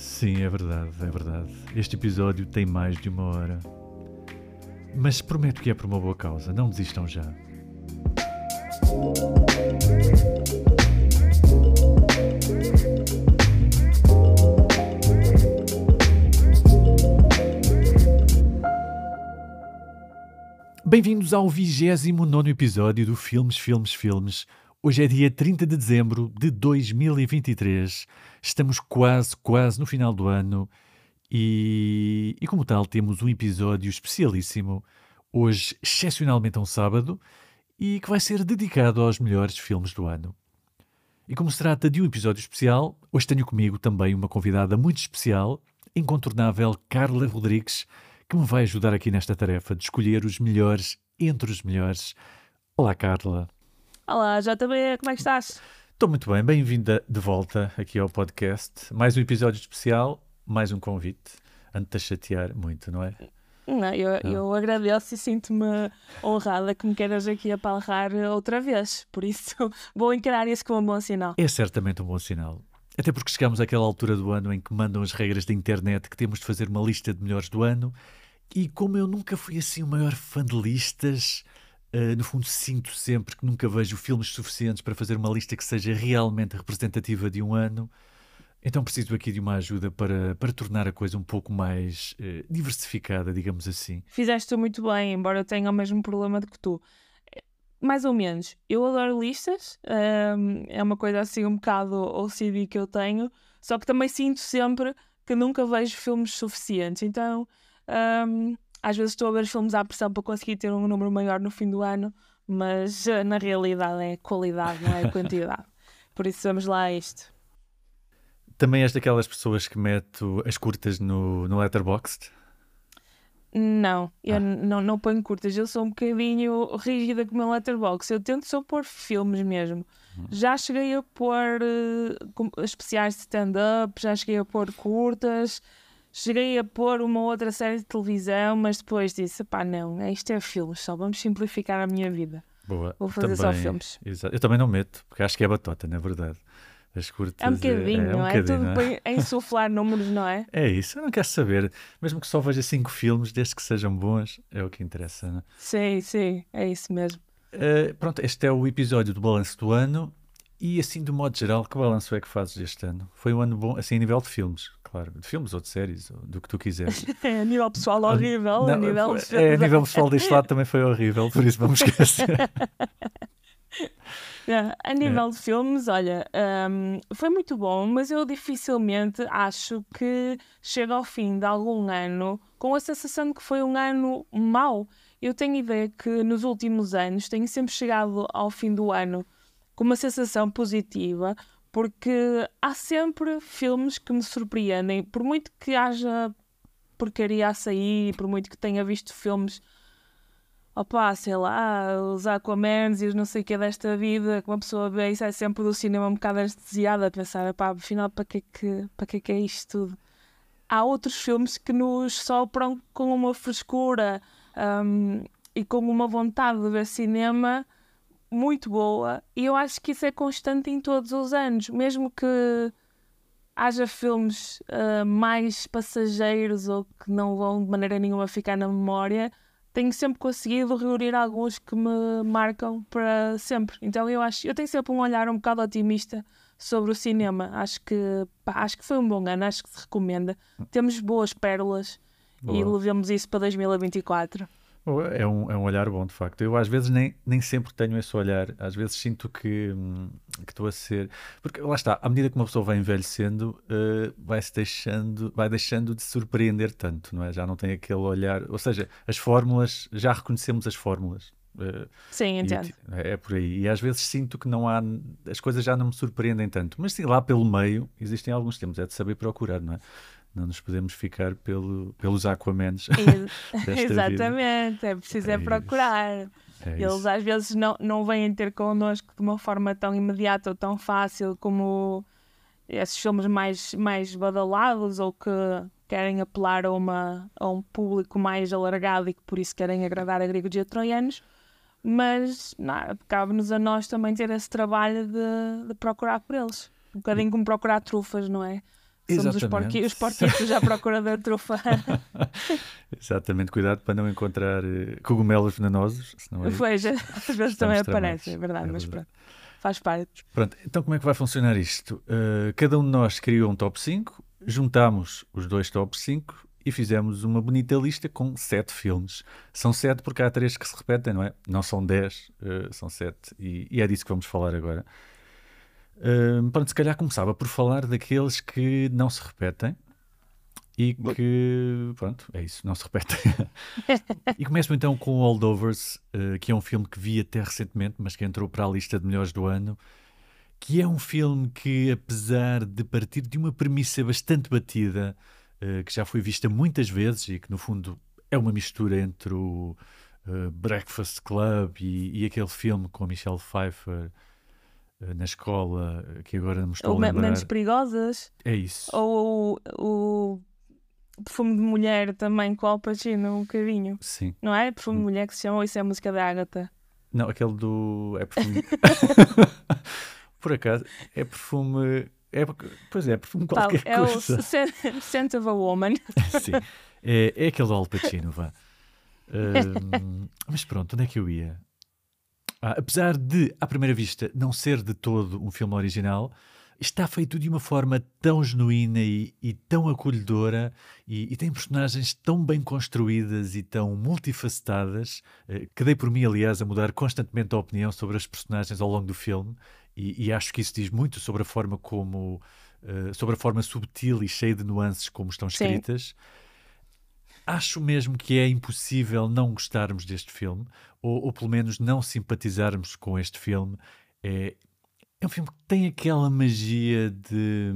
Sim, é verdade, é verdade. Este episódio tem mais de uma hora. Mas prometo que é por uma boa causa, não desistam já. Bem-vindos ao 29 episódio do Filmes, Filmes, Filmes. Hoje é dia 30 de dezembro de 2023. Estamos quase, quase no final do ano e, e como tal, temos um episódio especialíssimo, hoje, excepcionalmente um sábado, e que vai ser dedicado aos melhores filmes do ano. E como se trata de um episódio especial, hoje tenho comigo também uma convidada muito especial, incontornável Carla Rodrigues que me vai ajudar aqui nesta tarefa de escolher os melhores entre os melhores. Olá, Carla. Olá, JB, como é que estás? Estou muito bem, bem-vinda de volta aqui ao podcast. Mais um episódio especial, mais um convite. Antes de chatear muito, não é? Não, eu, não. eu agradeço e sinto-me honrada que me queiras aqui apalrar outra vez. Por isso, vou encarar isso como um bom sinal. É certamente um bom sinal. Até porque chegamos àquela altura do ano em que mandam as regras da internet que temos de fazer uma lista de melhores do ano e como eu nunca fui assim o maior fã de listas, uh, no fundo sinto sempre que nunca vejo filmes suficientes para fazer uma lista que seja realmente representativa de um ano. Então preciso aqui de uma ajuda para, para tornar a coisa um pouco mais uh, diversificada, digamos assim. Fizeste muito bem, embora eu tenha o mesmo problema do que tu. Mais ou menos. Eu adoro listas, um, é uma coisa assim um bocado OCD que eu tenho, só que também sinto sempre que nunca vejo filmes suficientes. Então um, às vezes estou a ver filmes à pressão para conseguir ter um número maior no fim do ano, mas uh, na realidade é qualidade, não é quantidade. Por isso vamos lá a isto. Também és daquelas pessoas que meto as curtas no, no Letterboxd? Não, eu ah. não, não ponho curtas. Eu sou um bocadinho rígida com o meu letterbox. Eu tento só pôr filmes mesmo. Hum. Já cheguei a pôr uh, especiais de stand-up, já cheguei a pôr curtas, Cheguei a pôr uma outra série de televisão, mas depois disse: pá, não, isto é filmes só, vamos simplificar a minha vida. Boa. Vou fazer também, só filmes. Exato. Eu também não meto, porque acho que é batota, na é verdade. As curtas, é um bocadinho, é, é, um não é? Tudo não é? a insuflar números, não é? É isso, eu não quero saber. Mesmo que só veja cinco filmes, desde que sejam bons, é o que interessa, não é? Sim, sim, é isso mesmo. Uh, pronto, este é o episódio do balanço do ano. E assim, de modo geral, que balanço é que fazes este ano? Foi um ano bom, assim, a nível de filmes, claro, de filmes ou de séries, ou do que tu quiseres. É, a nível pessoal horrível, não, a nível... É, a nível pessoal deste lado também foi horrível, por isso vamos esquecer. a nível é. de filmes, olha, um, foi muito bom, mas eu dificilmente acho que chega ao fim de algum ano com a sensação de que foi um ano mau. Eu tenho ideia que nos últimos anos tenho sempre chegado ao fim do ano com uma sensação positiva, porque há sempre filmes que me surpreendem, por muito que haja porcaria a sair, por muito que tenha visto filmes, opá, sei lá, os Aquamans e os não sei o que desta vida, que uma pessoa vê isso é sempre do cinema um bocado anestesiada, a pensar, pá, afinal, para que, é que, para que é que é isto tudo? Há outros filmes que nos sopram com uma frescura um, e com uma vontade de ver cinema muito boa e eu acho que isso é constante em todos os anos, mesmo que haja filmes uh, mais passageiros ou que não vão de maneira nenhuma ficar na memória, tenho sempre conseguido reunir alguns que me marcam para sempre. Então eu acho, eu tenho sempre um olhar um bocado otimista sobre o cinema. Acho que pá, acho que foi um bom ano, acho que se recomenda. Temos boas pérolas Boa. e levamos isso para 2024. É um, é um olhar bom, de facto. Eu às vezes nem, nem sempre tenho esse olhar. Às vezes sinto que hum, estou a ser. Porque lá está, à medida que uma pessoa vai envelhecendo, uh, vai-se deixando, vai deixando de surpreender tanto, não é? Já não tem aquele olhar. Ou seja, as fórmulas, já reconhecemos as fórmulas. Uh, Sim, entendo. é, é por aí. E às vezes sinto que não há. As coisas já não me surpreendem tanto. Mas sim, lá pelo meio existem alguns tempos. É de saber procurar, não é? Não nos podemos ficar pelo, pelos Aquamans. Exatamente, vida. é preciso é, é procurar. É Eles isso. às vezes não, não vêm ter connosco de uma forma tão imediata ou tão fácil como esses filmes mais, mais badalados ou que querem apelar a, uma, a um público mais alargado e que por isso querem agradar a gregos e a troianos. Mas cabe-nos a nós também ter esse trabalho de, de procurar por eles. Um bocadinho como procurar trufas, não é? Somos os, porqui, os porquitos à procura da trufa. Exatamente, cuidado para não encontrar uh, cogumelos venenosos. Senão aí pois, às vezes também aparece, é verdade, é mas verdade. pronto, faz parte. Pronto, então como é que vai funcionar isto? Uh, cada um de nós criou um top 5, juntámos os dois top 5 e fizemos uma bonita lista com sete filmes. São sete porque há três que se repetem, não é? Não são dez, uh, são sete. E, e, é disso que vamos falar agora. Uh, pronto, se calhar começava por falar daqueles que não se repetem e que, pronto, é isso, não se repetem. e começo então com Holdovers, uh, que é um filme que vi até recentemente, mas que entrou para a lista de melhores do ano. Que é um filme que, apesar de partir de uma premissa bastante batida, uh, que já foi vista muitas vezes e que, no fundo, é uma mistura entre o uh, Breakfast Club e, e, aquele filme com a Michelle Pfeiffer uh, na escola, que agora me estou Ou a lembrar. Menos Perigosas. É isso. Ou o, o Perfume de Mulher também com o Al Pacino, um bocadinho. Sim. Não é? Perfume de hum. Mulher que se chama, ou isso é a música da Agatha? Não, aquele do. É perfume. Por acaso, é perfume. É, pois é, perfume qualquer é coisa. É o Scent of a Woman. Sim, é, é aquele do Al Pacino, vá. Um, mas pronto, onde é que eu ia? Ah, apesar de, à primeira vista, não ser de todo um filme original, está feito de uma forma tão genuína e, e tão acolhedora e, e, tem personagens tão bem construídas e tão multifacetadas eh, que dei por mim, aliás, a mudar constantemente a opinião sobre as personagens ao longo do filme e, e, acho que isso diz muito sobre a forma como, uh, sobre a forma subtil e cheia de nuances como estão escritas. Sim. Acho mesmo que é impossível não gostarmos deste filme, ou, ou pelo menos não simpatizarmos com este filme. É, é um filme que tem aquela magia de,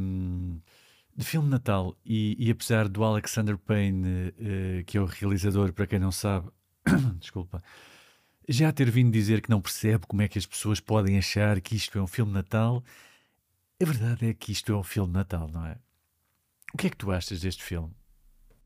de filme Natal, e, e apesar do Alexander Payne, uh, que é o realizador, para quem não sabe, desculpa, já ter vindo dizer que não percebe como é que as pessoas podem achar que isto é um filme Natal, a verdade é que isto é um filme Natal, não é? O que é que tu achas deste filme?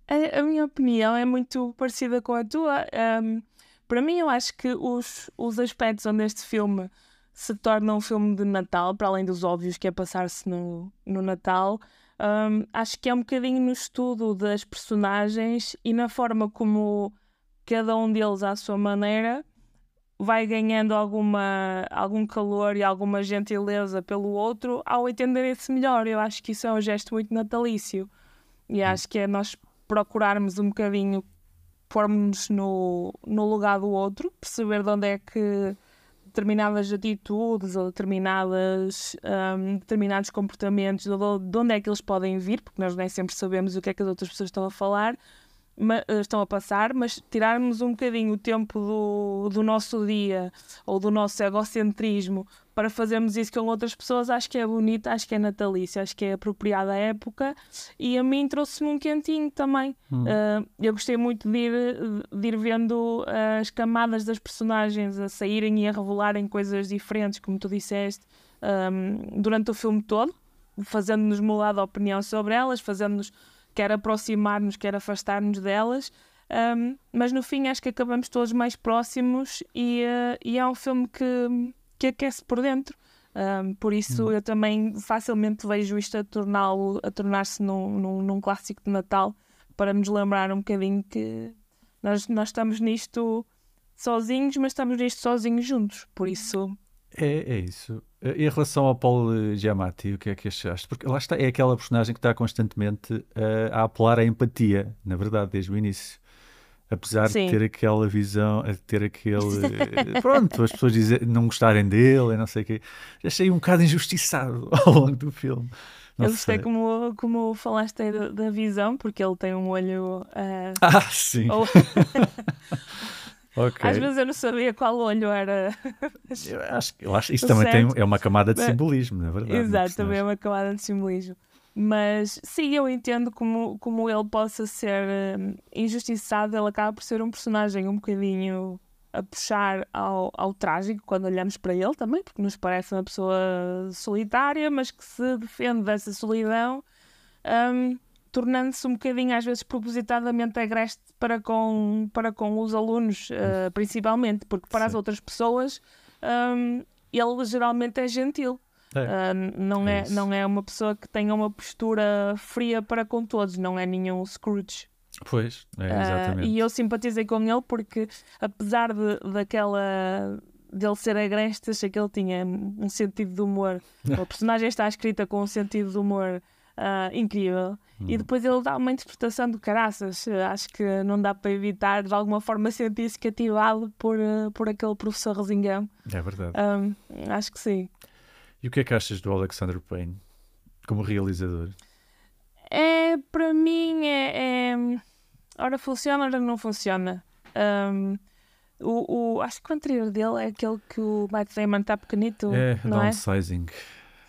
A, a minha opinião é muito parecida com a tua. Um, para mim, eu acho que os, os aspectos onde este filme se torna um filme de Natal, para além dos óbvios que é passar-se no, no Natal, um, acho que é um bocadinho no estudo das personagens e na forma como cada um deles, à sua maneira, vai ganhando alguma, algum calor e alguma gentileza pelo outro ao entenderem-se melhor. Eu acho que isso é um gesto muito natalício. E hum. acho que é nós procurarmos um bocadinho pôr-nos no, no lugar do outro, perceber de onde é que determinadas atitudes ou determinadas, um, determinados comportamentos, de onde é que eles podem vir, porque nós nem sempre sabemos o que é que as outras pessoas estão a falar, estão a passar, mas tirarmos um bocadinho o tempo do, do nosso dia ou do nosso egocentrismo para fazermos isso com outras pessoas, acho que é bonito, acho que é natalício, acho que é apropriada à época e a mim trouxe-me um quentinho também. Hum. Uh, eu gostei muito de ir, de ir vendo as camadas das personagens a saírem e a revelarem coisas diferentes, como tu disseste, um, durante o filme todo, fazendo-nos mudar de opinião sobre elas, fazendo-nos quer aproximar-nos, quer afastar-nos delas. Um, mas no fim acho que acabamos todos mais próximos e, uh, e é um filme que, que aquece por dentro. Um, por isso hum. eu também facilmente vejo isto a torná-lo a tornar-se num, num, num, clássico de Natal para nos lembrar um bocadinho que nós, nós estamos nisto sozinhos, mas estamos nisto sozinhos juntos. Por isso é, é isso. Em relação ao Paul Giamatti, o que é que achaste? Porque lá está, é aquela personagem que está constantemente uh, a apelar à empatia, na verdade, desde o início. Apesar Sim. de ter aquela visão, de ter aquele. pronto, as pessoas dizem, não gostarem dele, não sei o quê. Achei um bocado injustiçado ao longo do filme. Não eu gostei como, como falaste aí da, da, visão, porque ele tem um olho. Uh... Ah, sim! Ou... Okay. Às vezes eu não sabia qual olho era. eu acho, eu acho isso também tem, é uma camada de simbolismo, na é verdade. Exato, também é uma camada de simbolismo. Mas sim, eu entendo como, como ele possa ser um, injustiçado, ele acaba por ser um personagem um bocadinho a puxar ao, ao trágico quando olhamos para ele também, porque nos parece uma pessoa solitária, mas que se defende dessa solidão. Um, tornando-se um bocadinho, às vezes, propositadamente agreste para com, para com os alunos, uh, principalmente, porque para Sim. as outras pessoas um, ele geralmente é gentil. É, Uh, não, é é, não é uma pessoa que tenha uma postura fria para com todos, não é nenhum Scrooge. Pois, é, Ah, exatamente. e eu simpatizei com ele porque, apesar de, daquela dele ser agreste, achei que ele tinha um sentido de humor. A personagem está escrita com um sentido de humor ah, incrível. E Hum. depois ele dá uma interpretação do caraças. Ah, Acho que não dá para evitar, de alguma forma, sentir-se cativado por, ah, por aquele professor Rosingão. É verdade. Ah, acho que sim. E o que é que achas do Alexander Payne como realizador? É, para mim, é, é- Ora funciona, ora não funciona. Um, o, o- acho que o anterior dele é aquele que o Matt Damon está pequenito, é, não é?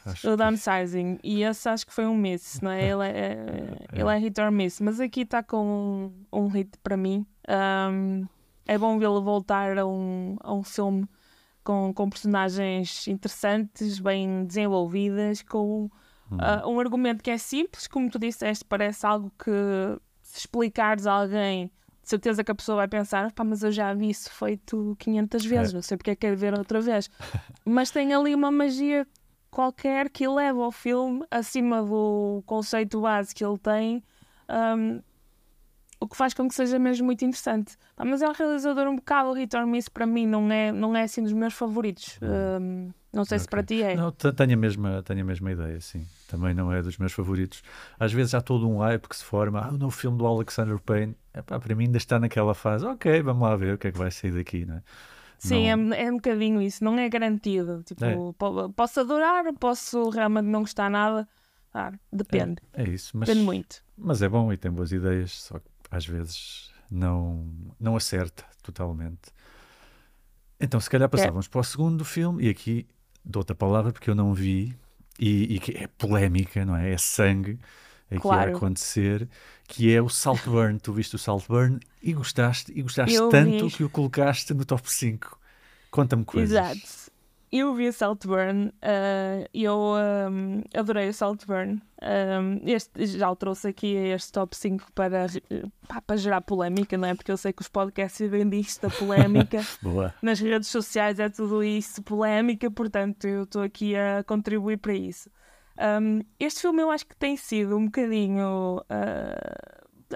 Acho O que- downsizing. E esse acho que foi um miss, não é? Ele é, é- ele é hit or miss. Mas aqui está com um, um hit para mim. Um, é bom vê-lo voltar a um, a um filme com, com personagens interessantes, bem desenvolvidas, com Hum. ah, um argumento que é simples, como tu disseste, parece algo que se explicares a alguém, de certeza que a pessoa vai pensar, pá, mas eu já vi isso feito 500 vezes, não sei porque é que quero ver outra vez. mas tem ali uma magia qualquer que eleva o filme acima do conceito base que ele tem, ahm, o que faz com que seja mesmo muito interessante. Pá, mas é um realizador um bocado hit or miss, para mim não é, não é assim dos meus favoritos. Ahm, não sei se Ok. para ti é. Não, te- tenho a, mesma, tenho a mesma ideia, sim. Também não é dos meus favoritos. Às vezes há todo um hype que se forma. Ah, o novo filme do Alexander Payne. Epá, para mim ainda está naquela fase. Ok, vamos lá ver o que é que vai sair daqui, não é? Sim, Não- é, é um bocadinho isso, não é garantido. Tipo, É. po- posso adorar, posso realmente não gostar nada. Ah, depende, É isso, mas, depende muito. mas é bom e tem boas ideias, só que às vezes não, não acerta totalmente. Então, se calhar passávamos para o segundo filme, e aqui dou-te a palavra porque eu não vi, e, e é polémica, não é? É sangue aqui Claro. a acontecer, que é o Saltburn. tu viste o Saltburn e gostaste, e gostaste Eu tanto vi. que o colocaste no top 5. Conta-me coisas. Exato. Eu vi o Saltburn e eu ahm, adorei o Saltburn. Ahm, este, já o trouxe aqui a este top 5 para, eh, pá, para gerar polémica, não é? Porque eu sei que os podcasts vivem disto, da polémica. Boa. nas redes sociais é tudo isso, polémica, portanto eu estou aqui a contribuir para isso. Um, este filme eu acho que tem sido um bocadinho.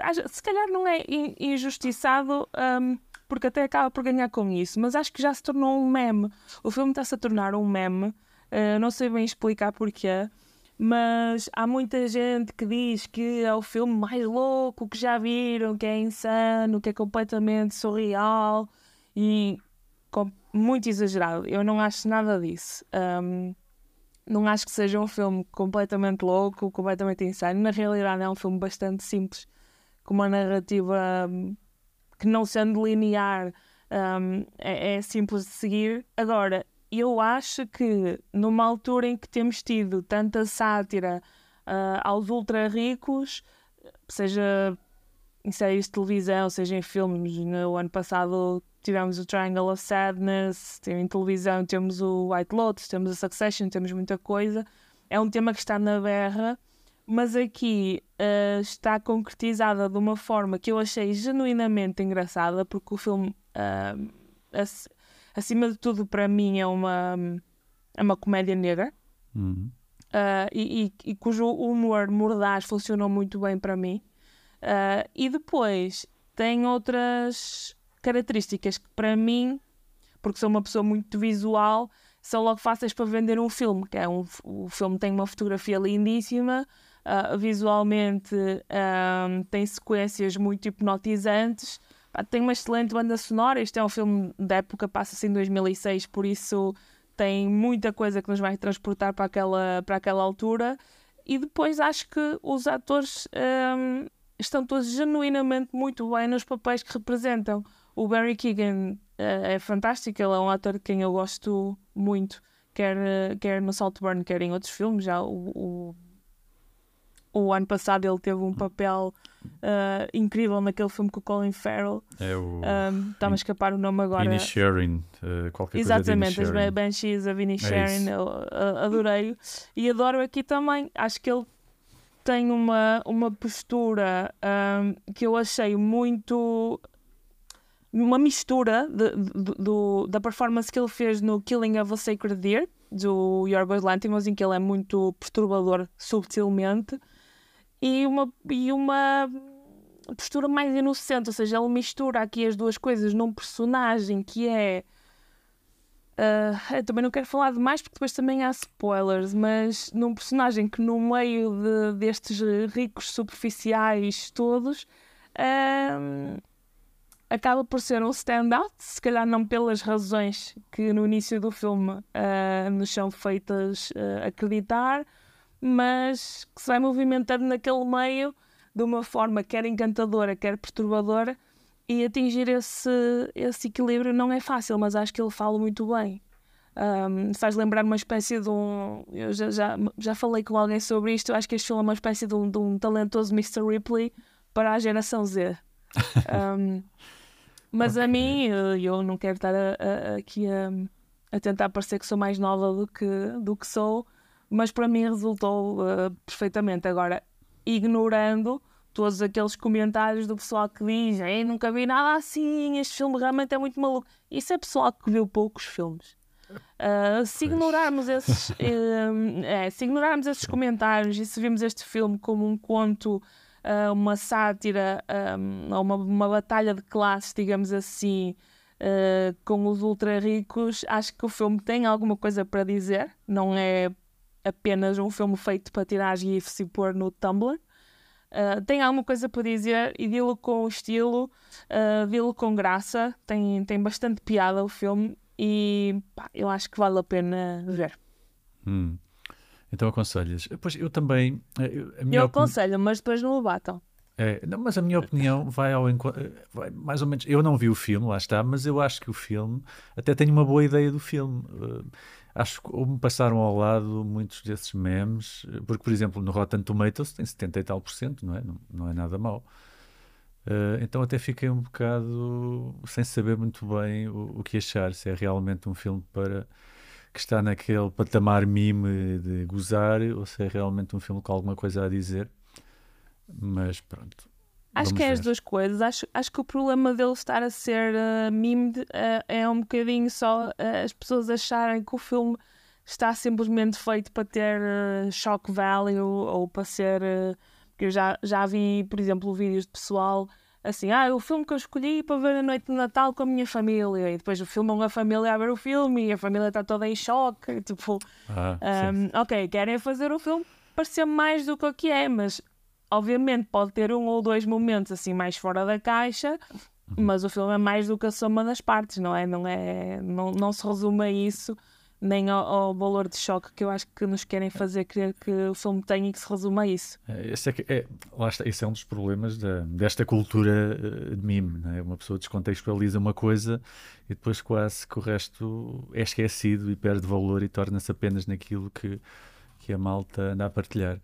acho- se calhar não é in- injustiçado, um, porque até acaba por ganhar com isso, mas acho que já se tornou um meme. O filme está-se a tornar um meme, ah, não sei bem explicar porquê. Mas há muita gente que diz que é o filme mais louco que já viram, que é insano, que é completamente surreal e com- muito exagerado. Eu não acho nada disso. Um, não acho que seja um filme completamente louco, completamente insano. Na realidade, é um filme bastante simples, com uma narrativa hum, que, não sendo linear, hum, é, é simples de seguir. Agora, eu acho que numa altura em que temos tido tanta sátira ah, aos ultra ricos, seja em séries de televisão, seja em filmes. No ano passado tivemos o Triangle of Sadness, em televisão temos o White Lotus, temos a Succession, temos muita coisa. É um tema que está na berra, mas aqui ah, está concretizada de uma forma que eu achei genuinamente engraçada, porque o filme, ac- acima de tudo, para mim, é uma, é uma comédia negra. Uhum. Uh, e, e- e cujo humor mordaz funcionou muito bem para mim. Uh, e depois tem outras características que para mim, porque sou uma pessoa muito visual, são logo fáceis para vender um filme, que é um, o filme tem uma fotografia lindíssima, uh, visualmente um, tem sequências muito hipnotizantes, pá, tem uma excelente banda sonora, isto é um filme da época, passa-se em 2006, por isso tem muita coisa que nos vai transportar para aquela, para aquela altura. E depois acho que os atores hum, estão todos genuinamente muito bem nos papéis que representam. O Barry Keegan eh, é fantástico, ele é um ator de quem eu gosto muito, quer, eh, quer no Saltburn, quer em outros filmes. Já o, o, o ano passado ele teve um papel eh, incrível naquele filme com o Colin Farrell. É o Um, Está-me a escapar o nome agora. Inisherin, uh, qualquer Exatamente, coisa as de Inisherin. Banshees, a Vinnie. Sharon, eu a- adorei. E adoro aqui também. Acho que ele tem uma, uma postura ahm, que eu achei muito. Uma mistura de- de- do- da performance que ele fez no Killing of a Sacred Deer, do Yorgos Lanthimos, em que ele é muito perturbador subtilmente, e uma, e uma postura mais inocente, ou seja, ele mistura aqui as duas coisas num personagem que é. Uh, eu também não quero falar demais porque depois também há spoilers, mas num personagem que no meio de, destes ricos superficiais todos uh, acaba por ser um stand-out, se calhar não pelas razões que no início do filme uh, nos são feitas acreditar, mas que se vai movimentando naquele meio de uma forma quer encantadora, quer perturbadora, e atingir esse, esse equilíbrio não é fácil, mas acho que ele fala muito bem. Um, faz lembrar uma espécie de um. Eu já, já, já falei com alguém sobre isto. Acho que este filme é uma espécie de um, de um talentoso Mr. Ripley para a geração Z. Um, mas okay. a mim, eu não quero estar a, a, aqui a, a, tentar parecer que sou mais nova do que, do que sou, mas para mim resultou uh, perfeitamente. Agora, ignorando todos aqueles comentários do pessoal que diz Ei, nunca vi nada assim, este filme realmente é muito maluco. Isso é pessoal que viu poucos filmes. Uh, se, ignorarmos esses, uh, é, se ignorarmos esses comentários e se vimos este filme como um conto, uh, uma sátira, um, uma, uma batalha de classes, digamos assim, com os ultra ricos, acho que o filme tem alguma coisa para dizer. Não é apenas um filme feito para tirar GIFs e pôr no Tumblr. Uh, tem alguma coisa para dizer e dilo com estilo, uh, dilo com graça, tem, tem bastante piada o filme e pá, eu acho que vale a pena ver. Hum. Então aconselhas. Pois eu também. Eh, eu, eu aconselho, mas depois não o batam. É, não, mas a minha opinião vai ao encontro. Mais ou menos. Eu não vi o filme, lá está, mas eu acho que o filme. Até tenho uma boa ideia do filme. Uh, acho que me passaram ao lado muitos desses memes, porque, por exemplo, no Rotten Tomatoes tem 70 e tal por cento, não é? Não, não é nada mau. Uh, então até fiquei um bocado sem saber muito bem o, o, que achar, se é realmente um filme para que está naquele patamar mime de gozar ou se é realmente um filme com alguma coisa a dizer. Mas pronto. Acho que é as duas coisas. Acho, acho que o problema dele estar a ser uh, memed uh, é um bocadinho só uh, as pessoas acharem que o filme está simplesmente feito para ter uh, shock value ou para ser. porque eu já, já vi, por exemplo, vídeos de pessoal assim: ah, o filme que eu escolhi para ver a noite de Natal com a minha família. E depois o filme é uma família a ver o filme e a família está toda em choque. Tipo, ah, um, ok, querem fazer o filme parecer mais do que o que é, mas Obviamente pode ter um ou dois momentos assim mais fora da caixa, uhum. mas o filme é mais do que a soma das partes, não é? Não, é, não, não se resume a isso, nem ao, ao, valor de choque que eu acho que nos querem fazer crer que o filme tem e que se resume a isso. É, esse é, que, é, lá está, esse é um dos problemas da, desta cultura eh, de mime. Não é? Uma pessoa descontextualiza uma coisa e depois quase que o resto é esquecido e perde valor e torna-se apenas naquilo que, que a malta anda a partilhar.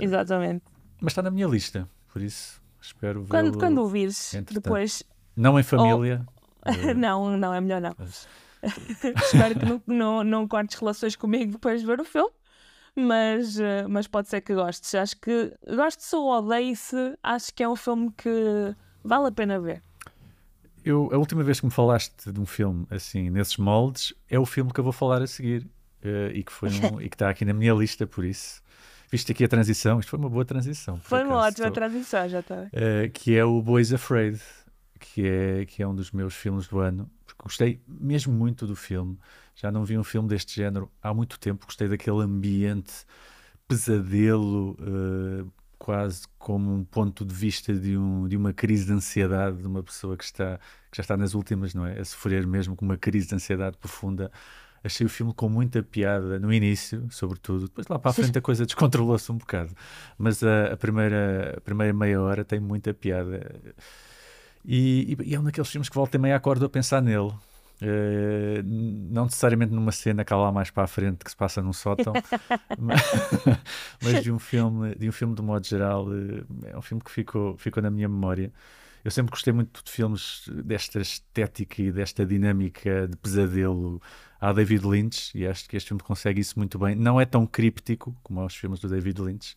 Exatamente. Mas está na minha lista, por isso espero ver. Quando, quando o vires, depois. Não em família. Oh. não, não, é melhor não. Mas... espero que não, não, não cortes relações comigo depois de ver o filme. Mas, eh, mas pode ser que gostes. Acho que gostes ou odeie-se, acho que é um filme que vale a pena ver. Eu, a última vez que me falaste de um filme assim, nesses moldes, é o filme que eu vou falar a seguir. Uh, e que foi um, e que está aqui na minha lista, por isso Viste aqui a transição, isto foi uma boa transição. Foi uma ótima estou, transição, já está. Uh, que é o Boys Afraid, que é, que é um dos meus filmes do ano, porque gostei mesmo muito do filme. Já não vi um filme deste género há muito tempo, gostei daquele ambiente pesadelo, uh, quase como um ponto de vista de, um, de uma crise de ansiedade de uma pessoa que, está, que já está nas últimas, não é? A sofrer mesmo com uma crise de ansiedade profunda achei o filme com muita piada no início, sobretudo. Depois lá para a frente a coisa descontrolou-se um bocado. Mas a, a, primeira, a primeira meia hora tem muita piada. E, e, é um daqueles filmes que volta e meia acordo a pensar nele. Uh, não necessariamente numa cena cá lá mais para a frente que se passa num sótão, mas, mas, de um filme, de um filme de modo geral, uh, é um filme que ficou, ficou na minha memória. Eu sempre gostei muito de filmes desta estética e desta dinâmica de pesadelo à David Lynch e acho que este filme consegue isso muito bem. Não é tão críptico como os filmes do David Lynch.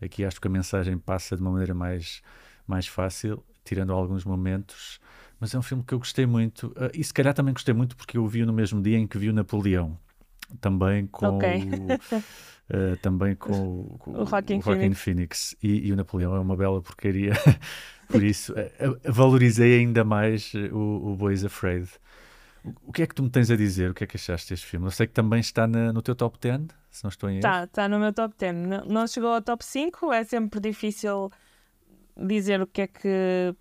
Aqui acho que a mensagem passa de uma maneira mais, mais fácil, tirando alguns momentos. Mas é um filme que eu gostei muito. Uh, e se calhar também gostei muito porque eu o vi no mesmo dia em que vi o Napoleão. também com Ok. o, eh, também com, com O Joaquin Phoenix, E, e o Napoleão é uma bela porcaria. Por isso, eh, valorizei ainda mais o, o Boys Afraid. O, o que é que tu me tens a dizer? O que é que achaste deste filme? Eu sei que também está na- no teu top 10, se não estou em erro. Tá, tá no meu top 10. Não, não chegou ao top 5, é sempre difícil dizer o que é que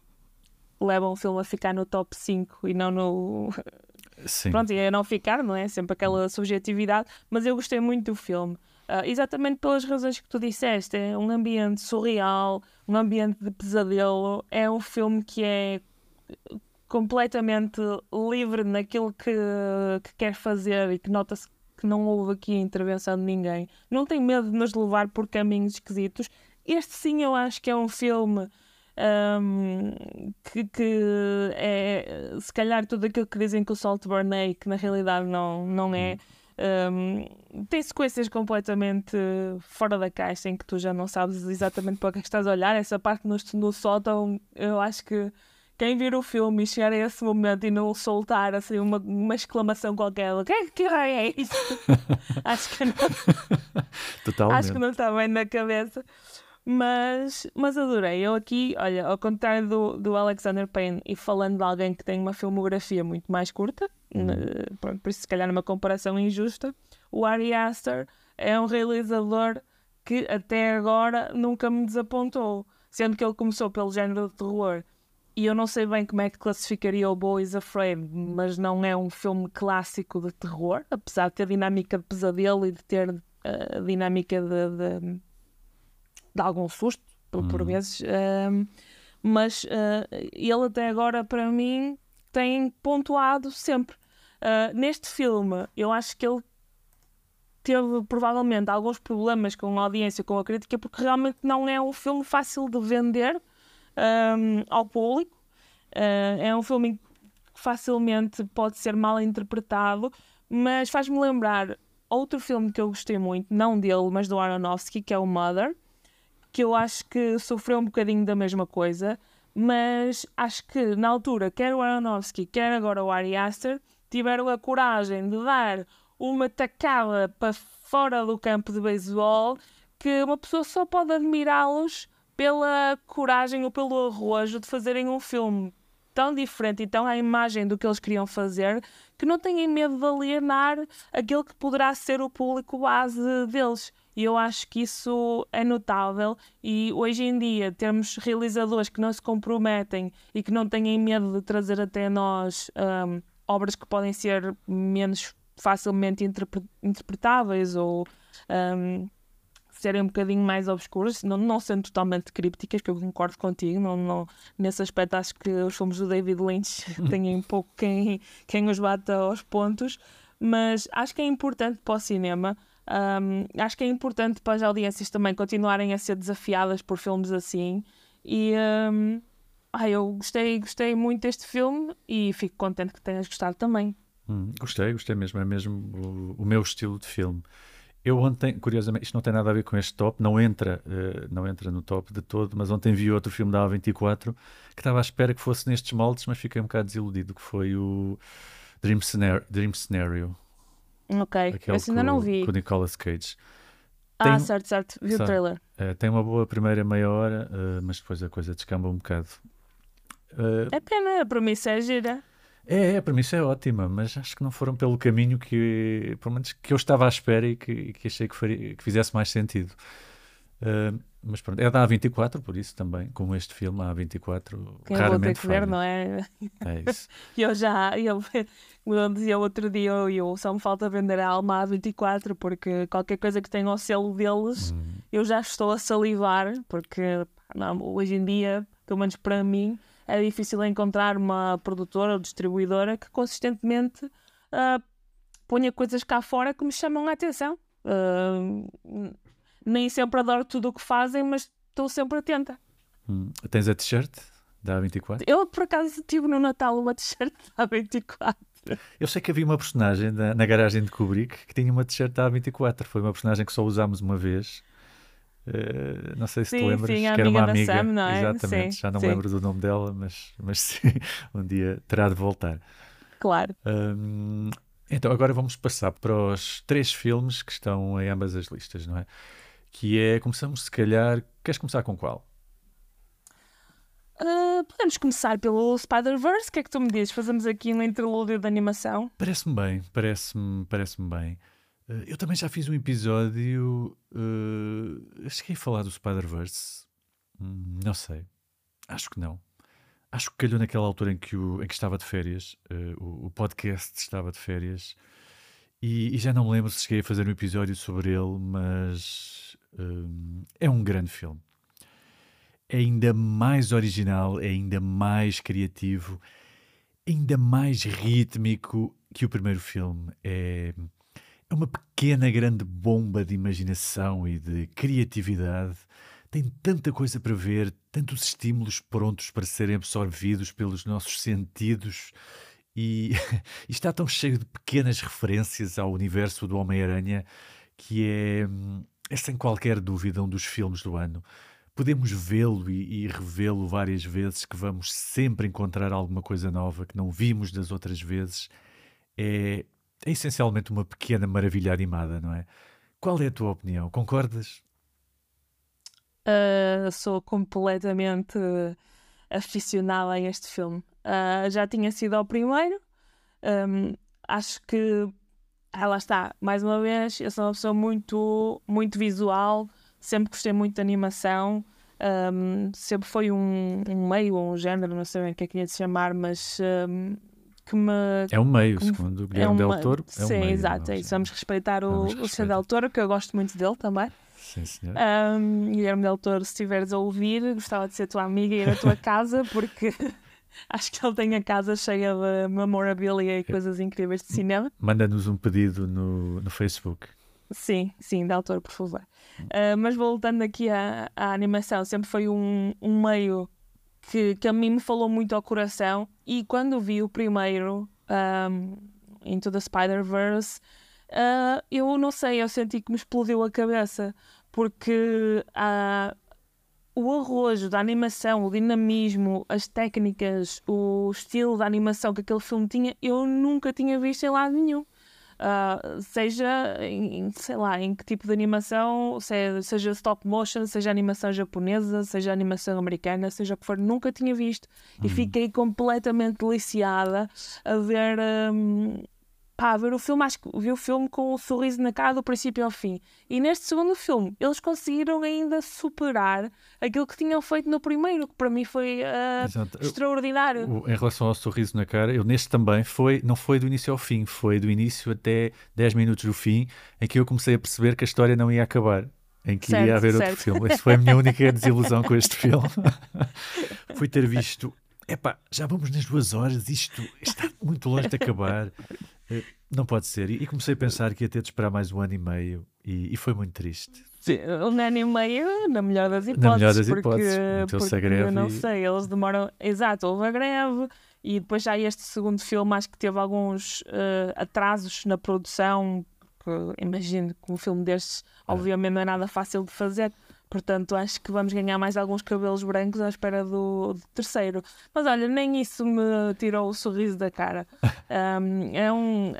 leva um filme a ficar no top 5 e não no. Sim. Pronto, e a não ficar, não é? Sempre aquela subjetividade. Mas eu gostei muito do filme. Ah, exatamente pelas razões que tu disseste. É um ambiente surreal, um ambiente de pesadelo. É um filme que é completamente livre naquilo que, que quer fazer e que nota-se que não houve aqui a intervenção de ninguém. Não tem medo de nos levar por caminhos esquisitos. Este sim eu acho que é um filme ahm, que, que é se calhar tudo aquilo que dizem que o Saltburn é que na realidade não, não é. Ahm, tem sequências completamente fora da caixa em que tu já não sabes exatamente para o que é que estás a olhar. Essa parte no, no sótão, eu acho que quem vir o filme e chegar a esse momento e não soltar assim uma, uma exclamação qualquer, o que é que raio é isso? acho que não, Totalmente. acho que não está bem na cabeça. Mas, mas adorei. Eu aqui, olha, ao contrário do, do Alexander Payne e falando de alguém que tem uma filmografia muito mais curta, eh, pronto, por isso se calhar numa comparação injusta, o Ari Aster é um realizador que até agora nunca me desapontou, sendo que ele começou pelo género de terror. E eu não sei bem como é que classificaria o Boys Afraid, mas não é um filme clássico de terror, apesar de ter dinâmica de pesadelo e de ter eh, a dinâmica de- de, de algum susto, por, por Uhum. vezes. mas ah, ele até agora, para mim, tem pontuado sempre. Ah, neste filme, eu acho que ele teve provavelmente alguns problemas com a audiência, com a crítica, porque realmente não é um filme fácil de vender ahm, ao público. Ah, é um filme que facilmente pode ser mal interpretado, mas faz-me lembrar outro filme que eu gostei muito, não dele, mas do Aronofsky, que é o Mother, que eu acho que sofreu um bocadinho da mesma coisa, mas acho que na altura, quer o Aronofsky, quer agora o Ari Aster, tiveram a coragem de dar uma tacada para fora do campo de beisebol que uma pessoa só pode admirá-los pela coragem ou pelo arrojo de fazerem um filme tão diferente e tão à imagem do que eles queriam fazer que não têm medo de alienar aquele que poderá ser o público base deles. E eu acho que isso é notável. E hoje em dia, termos realizadores que não se comprometem e que não têm medo de trazer até nós hum, obras que podem ser menos facilmente interpre- interpretáveis ou hum, serem um bocadinho mais obscuras, não, não sendo totalmente crípticas, que eu concordo contigo, não, não, nesse aspecto acho que os filmes do David Lynch têm um pouco quem, quem os bata aos pontos, mas acho que é importante para o cinema, hum, acho que é importante para as audiências também continuarem a ser desafiadas por filmes assim e hum, ah, eu gostei, gostei muito deste filme e fico contente que tenhas gostado também. Hum, gostei, gostei mesmo. É mesmo o, o meu estilo de filme. Eu ontem, curiosamente, isto não tem nada a ver com este top, não entra, eh, não entra no top de todo, mas ontem vi outro filme da A24 que estava à espera que fosse nestes moldes, mas fiquei um bocado desiludido, que foi o Dream Scenario. Dream Scenario Ok, aquele esse ainda não vi. com o Nicolas Cage. Ah, tem- certo, certo, vi o Sabe, trailer. Eh, tem uma boa primeira meia hora, eh, mas depois a coisa descamba um bocado. Eh, É pena, a premissa é gira. É, é, a premissa é ótima, mas acho que não foram pelo caminho que, pelo menos, que eu estava à espera e que, que achei que, faria- que fizesse mais sentido. Uh, mas pronto, é da A24, por isso também, como este filme, a A24 Quem eu vou ter raramente que ver, não é? É isso. E eu já, eu, como eu dizia outro dia, eu, eu só me falta vender a alma a 24, porque qualquer coisa que tenha o selo deles, Hum, eu já estou a salivar, porque não, hoje em dia, pelo menos para mim, é difícil encontrar uma produtora ou distribuidora que consistentemente ah, ponha coisas cá fora que me chamam a atenção. N- nem sempre adoro tudo o que fazem, mas estou sempre atenta. hum. Tens a t-shirt da A24? Eu, por acaso, tive no Natal uma t-shirt da 24. Eu sei que havia uma personagem na, na garagem de Kubrick que tinha uma t-shirt da A24. Foi uma personagem que só usámos uma vez. Uh, não sei se te Sim, lembras, sim, a que era uma amiga. Sam, não é? Exatamente, Sim, já não sim. lembro do nome dela, mas, mas sim, um dia terá de voltar. Claro. Hum, Então, agora vamos passar para os três filmes que estão em ambas as listas, não é? Que é, começamos se calhar, queres começar com qual? Uh, podemos começar pelo Spider-Verse. O que é que tu me dizes? Fazemos aqui um interlúdio de animação. Parece-me bem, parece-me parece bem. Uh, eu também já fiz um episódio. Uh, cheguei a falar do Spider-Verse. Hum, não sei. Acho que não. Acho que calhou naquela altura em que, o, em que estava de férias. Uh, o, o, podcast estava de férias. E, e, já não me lembro se cheguei a fazer um episódio sobre ele, mas uh, é um grande filme. É ainda mais original, é ainda mais criativo, ainda mais rítmico que o primeiro filme. É, é uma pequena, grande bomba de imaginação e de criatividade tem tanta coisa para ver, tantos estímulos prontos para serem absorvidos pelos nossos sentidos e, e está tão cheio de pequenas referências ao universo do Homem-Aranha que é, é sem qualquer dúvida um dos filmes do ano. Podemos vê-lo e, e revê-lo várias vezes, que vamos sempre encontrar alguma coisa nova que não vimos das outras vezes. É, é essencialmente uma pequena maravilha animada, não é? Qual é a tua opinião? Concordas? Uh, sou completamente aficionada a este filme. Uh, já tinha sido ao primeiro. Um, acho que ah, lá está, mais uma vez, eu sou uma pessoa muito, muito visual, sempre gostei muito de animação, um, sempre foi um, um meio ou um género, não sei bem o que é que ia chamar, mas um, que me. É um meio, segundo o Guilherme é um, Del Toro. É um sim, meio, exato, é isso. Vamos respeitar o, Vamos o Del Toro, que eu gosto muito dele também. Sim, senhor. Um, Guilherme Del Toro, se estiveres a ouvir, gostava de ser tua amiga e ir à tua casa, porque acho que ele tem a casa cheia de memorabilia e coisas incríveis de cinema. Manda-nos um pedido no, no Facebook. Sim, sim, Del Toro, por favor. Uh, mas voltando aqui à, à, animação, sempre foi um, um meio que, que a mim me falou muito ao coração. E quando vi o primeiro, um, Into the Spider-Verse, uh, eu não sei, eu senti que me explodiu a cabeça porque uh, o arrojo da animação, o dinamismo, as técnicas, o estilo da animação que aquele filme tinha, eu nunca tinha visto em lado nenhum. Uh, seja em, sei lá, em que tipo de animação, seja, seja stop motion, seja animação japonesa, seja animação americana, seja o que for, nunca tinha visto. E hum. fiquei completamente deliciada a ver um, pá, ver o filme, acho que vi o filme com o um sorriso na cara do princípio ao fim. E neste segundo filme, eles conseguiram ainda superar aquilo que tinham feito no primeiro, que para mim foi uh, extraordinário. Eu, em relação ao sorriso na cara, eu neste também foi, não foi do início ao fim, foi do início até 10 minutos do fim, em que eu comecei a perceber que a história não ia acabar em que certo, ia haver certo. outro filme. Essa foi a minha única desilusão com este filme. Fui ter visto. Epá, já vamos nas duas horas, isto está muito longe de acabar. Eh, não pode ser. E comecei a pensar que ia ter de esperar mais um ano e meio e, e foi muito triste. Sim, um ano e meio, na melhor das hipóteses. Na melhor das hipóteses. Porque, porque eu não e... sei, eles demoram. Exato, houve a greve e depois já este segundo filme acho que teve alguns uh, atrasos na produção. Imagino que um filme destes, é. obviamente, não é nada fácil de fazer. Portanto, acho que vamos ganhar mais alguns cabelos brancos à espera do, do terceiro. Mas olha, nem isso me tirou o sorriso da cara. Um, é, um,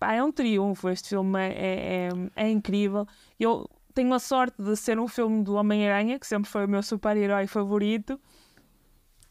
é um triunfo. Este filme é, é, é, incrível. Eu tenho a sorte de ser um filme do Homem-Aranha, que sempre foi o meu super-herói favorito.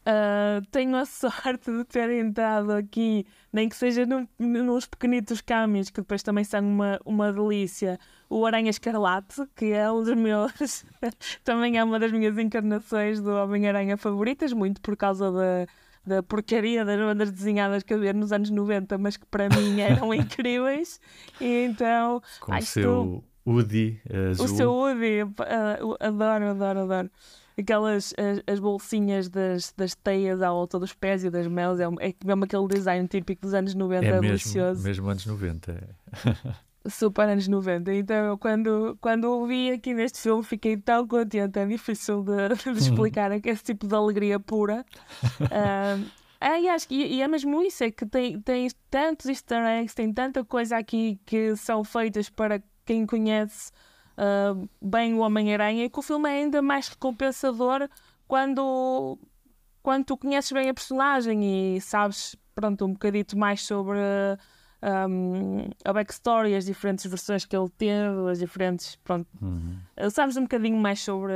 Uh, tenho a sorte de ter entrado aqui, nem que seja num, nos pequenitos caminhos, que depois também são uma, uma delícia. O Aranha Escarlate, que é um dos meus, também é uma das minhas encarnações do Homem-Aranha favoritas, muito por causa da, da porcaria das bandas desenhadas que havia nos anos 90, mas que para mim eram incríveis. E então. Com o seu Woody azul. O seu Woody, uh, adoro, adoro, adoro aquelas as, as, bolsinhas das, das teias à volta dos pés e das mãos. É, é mesmo aquele design típico dos anos 90, é mesmo, delicioso. Mesmo anos 90. É. Super anos 90. Então, quando, quando o vi aqui neste filme, fiquei tão contente. É difícil de, de explicar é esse tipo de alegria pura. uh, é, e, acho, e, e, é mesmo isso, é que tem, tem tantos easter eggs, tem tanta coisa aqui que são feitas para quem conhece uh, bem o Homem-Aranha e que o filme é ainda mais recompensador quando, quando tu conheces bem a personagem e sabes pronto, um bocadito mais sobre um, a backstory, as diferentes versões que ele teve, as diferentes. Pronto. Uhum. Sabes um bocadinho mais sobre.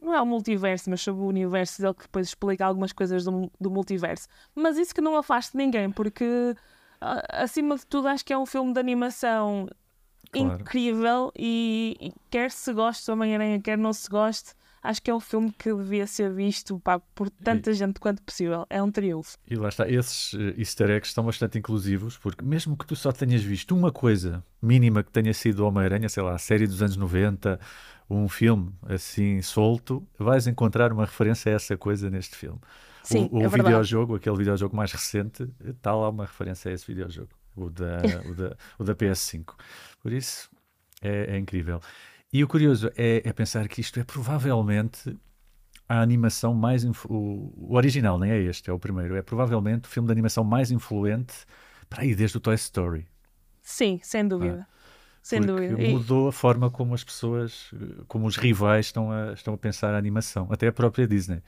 Não é o multiverso, mas sobre o universo dele, que depois explica algumas coisas do, do multiverso. Mas isso que não afaste ninguém, porque acima de tudo acho que é um filme de animação claro. incrível e, e, quer se goste do Homem-Aranha, quer não se goste, acho que é um filme que devia ser visto pá, por tanta e, gente quanto possível. É um triunfo. E lá está, esses uh, easter eggs estão bastante inclusivos, porque mesmo que tu só tenhas visto uma coisa mínima que tenha sido Homem-Aranha, sei lá, a série dos anos 90, um filme assim solto, vais encontrar uma referência a essa coisa neste filme. Sim, o, o é videojogo, aquele videojogo mais recente, está lá uma referência a esse videojogo, o da, o da, o da PS5. Por isso, é, é incrível. E o curioso é, é, pensar que isto é provavelmente a animação mais. O, o, original, nem é este, é o primeiro. É provavelmente o filme de animação mais influente para aí desde o Toy Story. Sim, sem dúvida. Ah, sem dúvida. Mudou e... a forma como as pessoas, como os rivais estão a, estão a pensar a animação. Até a própria Disney.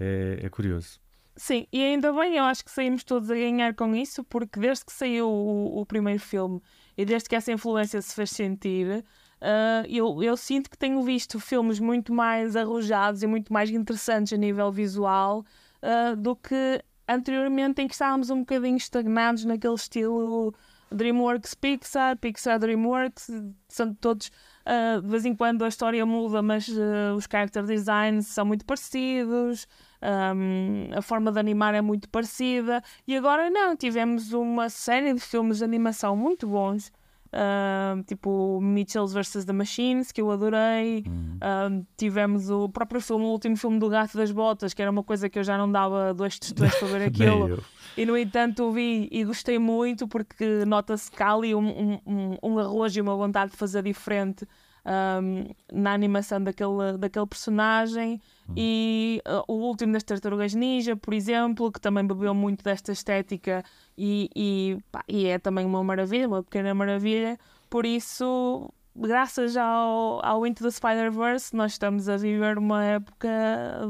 É, é curioso. Sim, e ainda bem, eu acho que saímos todos a ganhar com isso, porque desde que saiu o, o primeiro filme e desde que essa influência se fez sentir, Uh, eu, eu sinto que tenho visto filmes muito mais arrojados e muito mais interessantes a nível visual uh, do que anteriormente em que estávamos um bocadinho estagnados naquele estilo DreamWorks Pixar, Pixar DreamWorks, são todos uh, de vez em quando a história muda, mas os character designs são muito parecidos, um, a forma de animar é muito parecida, e agora não, tivemos uma série de filmes de animação muito bons Uh, tipo Mitchells vs. The Machines, que eu adorei. Uhum. Uh, tivemos o próprio filme, o último filme do Gato das Botas, que era uma coisa que eu já não dava dois tostões para ver aquilo. e no entanto vi e gostei muito porque nota-se cá ali um, um, um arrojo e uma vontade de fazer diferente um, na animação daquele, daquele personagem. Uhum. E uh, o último das Tartarugas Ninja, por exemplo, que também bebeu muito desta estética e, e, pá, e é também uma maravilha, uma pequena maravilha. Por isso, graças ao, ao Into the Spider-Verse, nós estamos a viver uma época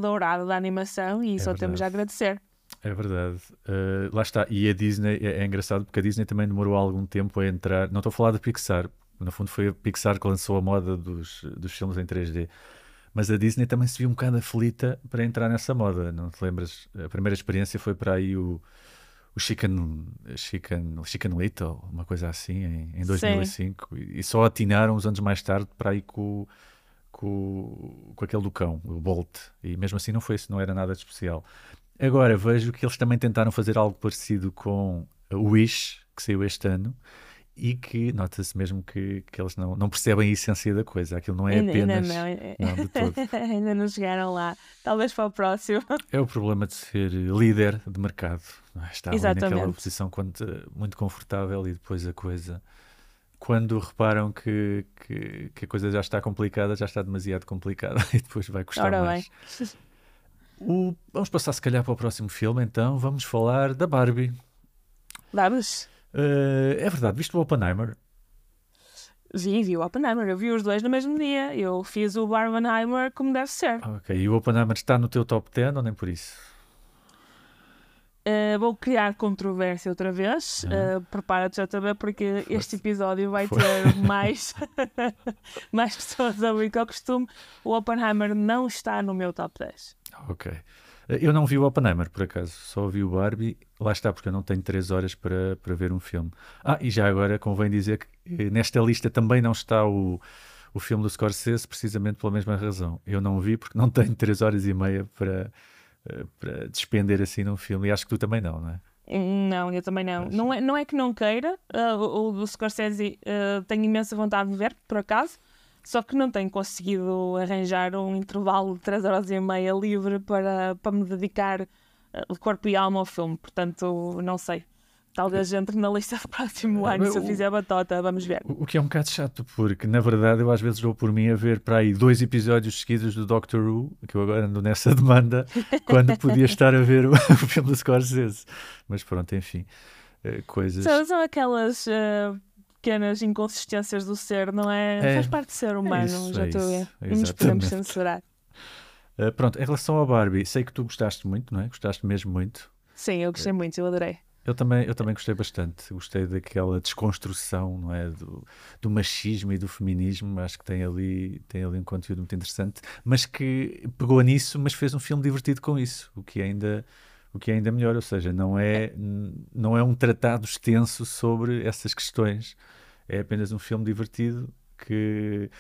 dourada da animação e é só verdade. temos a agradecer. É verdade. Uh, lá está. E a Disney é, é, engraçado porque a Disney também demorou algum tempo a entrar. Não estou a falar da Pixar, no fundo foi a Pixar que lançou a moda dos, dos filmes em 3D. Mas a Disney também se viu um bocado aflita para entrar nessa moda. Não te lembras? A primeira experiência foi para aí o, o Chicken, Chicken, Chicken Little, uma coisa assim, em, em 2005. E, e, só atinaram uns anos mais tarde para aí com, com, com aquele do cão, o Bolt. E mesmo assim não foi não era nada de especial. Agora vejo que eles também tentaram fazer algo parecido com o Wish, que saiu este ano e que nota-se mesmo que, que eles não, não percebem a essência da coisa. Aquilo não é ainda, apenas. Ainda não, não ainda não chegaram lá. Talvez para o próximo. É o problema de ser líder de mercado. É? Está ali naquela posição quando, muito confortável e depois a coisa. Quando reparam que, que, que, a coisa já está complicada, já está demasiado complicada e depois vai custar Ora mais. O, vamos passar, se calhar, para o próximo filme, então. Vamos falar da Barbie. Vamos. Uh, é verdade, viste o Oppenheimer? Vi, vi o Oppenheimer. Eu vi os dois no mesmo dia. Eu fiz o Barbenheimer como deve ser. Ok, e o Oppenheimer está no teu top 10 ou nem por isso? Uh, vou criar controvérsia outra vez. Uhum. Uh, Prepara-te já também, porque este episódio vai Foi. ter mais, mais pessoas a ouvir que ao costume. O Oppenheimer não está no meu top 10. Ok. Eu não vi o Oppenheimer, por acaso, só vi o Barbie. Lá está, porque eu não tenho três horas para, para ver um filme. Ah, e já agora convém dizer que eh, nesta lista também não está o, o filme do Scorsese, precisamente pela mesma razão. Eu não vi porque não tenho três horas e meia para, eh, para despender assim num filme. E acho que tu também não, não é? Não, eu também não. Não é, não é que não queira, uh, o, o do Scorsese uh, tenho imensa vontade de ver, por acaso, só que não tenho conseguido arranjar um intervalo de 3 horas e meia livre para, para me dedicar uh, de corpo e alma ao filme. Portanto, não sei. Talvez entre na lista do próximo ano, se eu fizer batota, vamos ver. O que é um bocado chato, porque na verdade eu às vezes dou por mim a ver para aí dois episódios seguidos do Doctor Who, que eu agora ando nessa demanda, quando podia estar a ver o, o filme do Scorsese. Mas pronto, enfim, uh, coisas. São, são aquelas. Uh pequenas inconsistências do ser, não é? é Faz parte de ser humano, isso, já estou a ver. Não nos podemos censurar. Uh, pronto, em relação ao Barbie, sei que tu gostaste muito, não é? Gostaste mesmo muito. Sim, eu gostei muito, eu adorei. Eu também, eu também gostei bastante. Gostei daquela desconstrução, não é? Do, do machismo e do feminismo. Acho que tem ali, tem ali um conteúdo muito interessante, mas que pegou nisso, mas fez um filme divertido com isso, o que ainda o que é ainda melhor, ou seja, não é, não é um tratado extenso sobre essas questões, é apenas um filme divertido que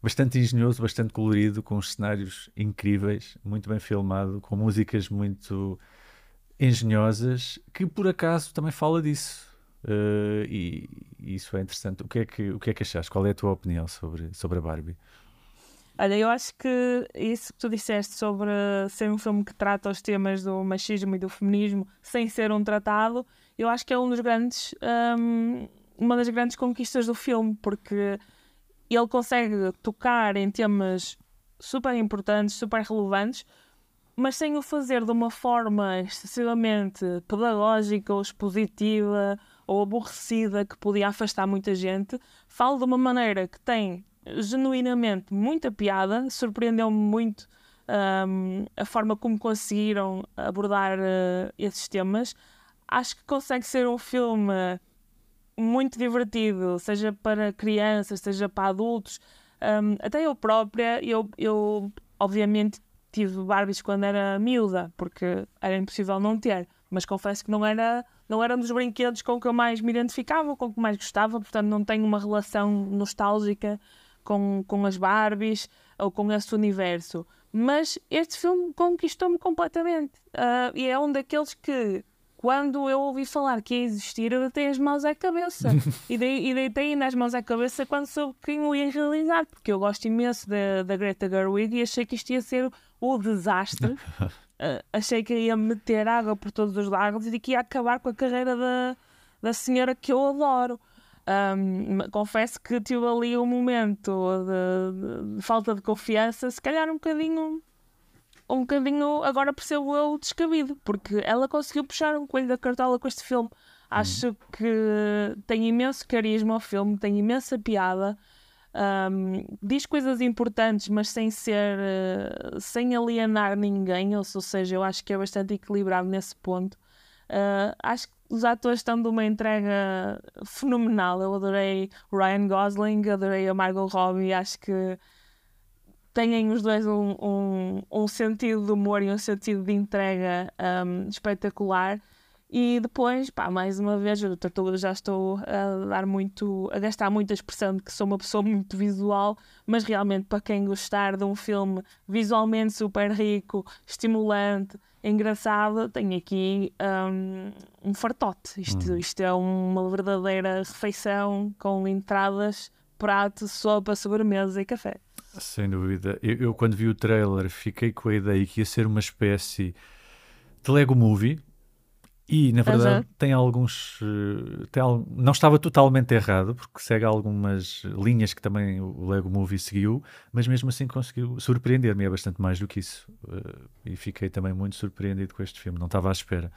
bastante engenhoso, bastante colorido, com cenários incríveis, muito bem filmado, com músicas muito engenhosas, que por acaso também fala disso. Uh, e, e, isso é interessante. O que é que, o que é que achaste? Qual é a tua opinião sobre, sobre a Barbie? Olha, eu acho que isso que tu disseste sobre ser um filme que trata os temas do machismo e do feminismo sem ser um tratado, eu acho que é um dos grandes, um, uma das grandes conquistas do filme, porque ele consegue tocar em temas super importantes, super relevantes, mas sem o fazer de uma forma excessivamente pedagógica ou expositiva ou aborrecida que podia afastar muita gente, falo de uma maneira que tem genuinamente muita piada, surpreendeu-me muito um, a forma como conseguiram abordar uh, esses temas. Acho que consegue ser um filme muito divertido, seja para crianças, seja para adultos. Um, até eu própria, eu, eu obviamente tive Barbies quando era miúda, porque era impossível não ter, mas confesso que não era, não era um dos brinquedos com que eu mais me identificava, com que mais gostava, portanto não tenho uma relação nostálgica com, com as Barbies ou com esse universo. Mas este filme conquistou-me completamente. Uh, e é um daqueles que quando eu ouvi falar que ia existir, eu deitei as mãos à cabeça. e, dei, e deitei ainda as mãos à cabeça quando soube quem o ia realizar, porque eu gosto imenso da, da Greta Gerwig e achei que isto ia ser o desastre. uh, achei que ia meter água por todos os lagos e que ia acabar com a carreira da, da senhora que eu adoro. Um, confesso que tive ali um momento de, de, de, falta de confiança, se calhar um bocadinho um bocadinho, agora percebo eu, descabido, porque ela conseguiu puxar um coelho da cartola com este filme. Acho hum. que tem imenso carisma o filme, tem imensa piada, um, diz coisas importantes, mas sem ser, uh, sem alienar ninguém, ou seja, eu acho que é bastante equilibrado nesse ponto. Uh, acho que os atores estão de uma entrega fenomenal. Eu adorei Ryan Gosling, adorei a Margot Robbie, acho que têm os dois um, um, um, sentido de humor e um sentido de entrega um, espetacular. E depois, pá, mais uma vez, eu já estou a dar muito, a gastar muita expressão de que sou uma pessoa muito visual, mas realmente para quem gostar de um filme visualmente super rico, estimulante, engraçado, tenho aqui um, um fartote. Isto, hum. isto é uma verdadeira refeição com entradas, prato, sopa, sobremesa e café. Sem dúvida. Eu, eu, quando vi o trailer fiquei com a ideia que ia ser uma espécie de Lego Movie e na verdade uhum. tem alguns eh, tem, não estava totalmente errado porque segue algumas linhas que também o Lego Movie seguiu mas mesmo assim conseguiu surpreender-me é bastante mais do que isso. Uh, e fiquei também muito surpreendido com este filme não estava à espera.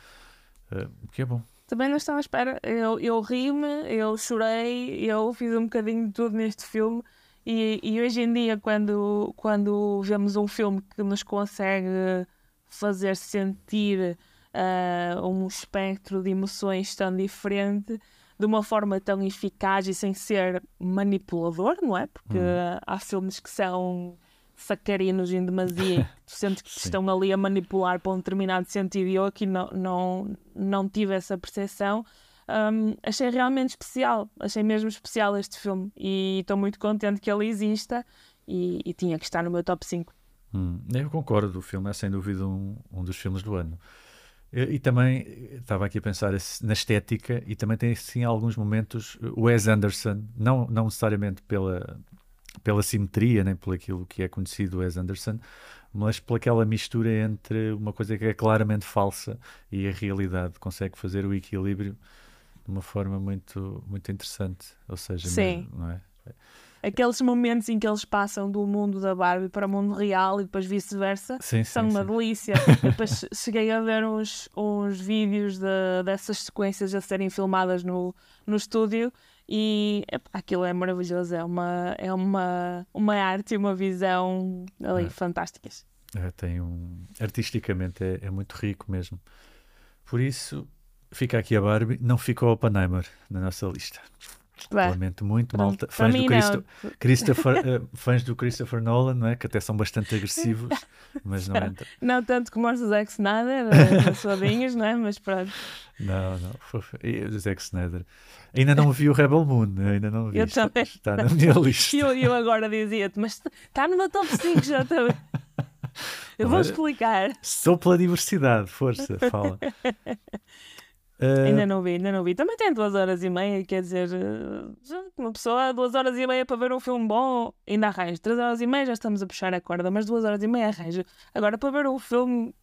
Uh, o que é bom. Também não estava à espera. Eu, eu ri-me, eu chorei eu fiz um bocadinho de tudo neste filme. E, e, hoje em dia, quando, quando vemos um filme que nos consegue fazer sentir uh, um espectro de emoções tão diferente, de uma forma tão eficaz e sem ser manipulador, não é? Porque hum. há filmes que são sacarinos em demasia, tu sentes que estão ali a manipular para um determinado sentido e eu aqui não, não, não tive essa percepção um, achei realmente especial, achei mesmo especial este filme e estou muito contente que ele exista e, e, tinha que estar no meu top 5. Hum, eu concordo, o filme é sem dúvida um, um dos filmes do ano. E, e também estava aqui a pensar na estética e também tem sim alguns momentos o Wes Anderson, não, não necessariamente pela, pela simetria nem por aquilo que é conhecido Wes Anderson, mas pelaquela mistura entre uma coisa que é claramente falsa e a realidade, consegue fazer o equilíbrio de uma forma muito, muito interessante. Ou seja, Sim. Mesmo, não é? Aqueles momentos em que eles passam do mundo da Barbie para o mundo real e depois vice-versa são uma sim. delícia. depois cheguei a ver uns, uns vídeos de, dessas sequências a serem filmadas no, no estúdio e aquilo é maravilhoso. É uma, é uma, uma arte e uma visão ali é. fantásticas. É, tem um, artisticamente é, é muito rico mesmo. Por isso, fica aqui a Barbie, não ficou Oppenheimer na nossa lista. Bem, Lamento muito, pronto, malta. para Fãs do, Christo-. Christopher, eh, fãs do Christopher Nolan, não é? Que até são bastante agressivos, mas não entra. Não tanto como os do Zack Snyder, eh, suadinhas, não é? Mas pronto. Não, não. E o Zack Snyder. Ainda não vi o Rebel Moon, ainda não vi. Eu Está, também está na minha lista. Eu, eu agora dizia-te, mas está no meu top 5 já também. Eu vou explicar. Sou pela diversidade, força, fala. Eh, Ainda não vi, ainda não vi. Também tem duas horas e meia, quer dizer, eh, uma pessoa, duas horas e meia para ver um filme bom, ainda arranja. Três horas e meia já estamos a puxar a corda, mas duas horas e meia arranja. Agora, para ver um filme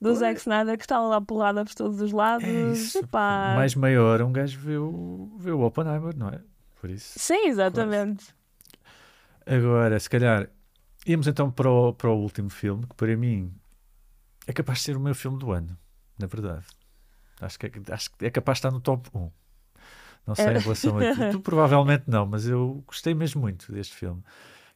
do Zack Snyder que está lá porrada por todos os lados, é isso. epá. Mais meia hora um gajo vê o, vê o Oppenheimer, não é? Por isso. Sim, exatamente. Agora, se calhar, íamos então para o, para o último filme, que para mim é capaz de ser o meu filme do ano, na verdade. Acho que é, acho que é capaz de estar no top 1. Não sei É. em relação a ti. Tu provavelmente não, mas eu gostei mesmo muito deste filme,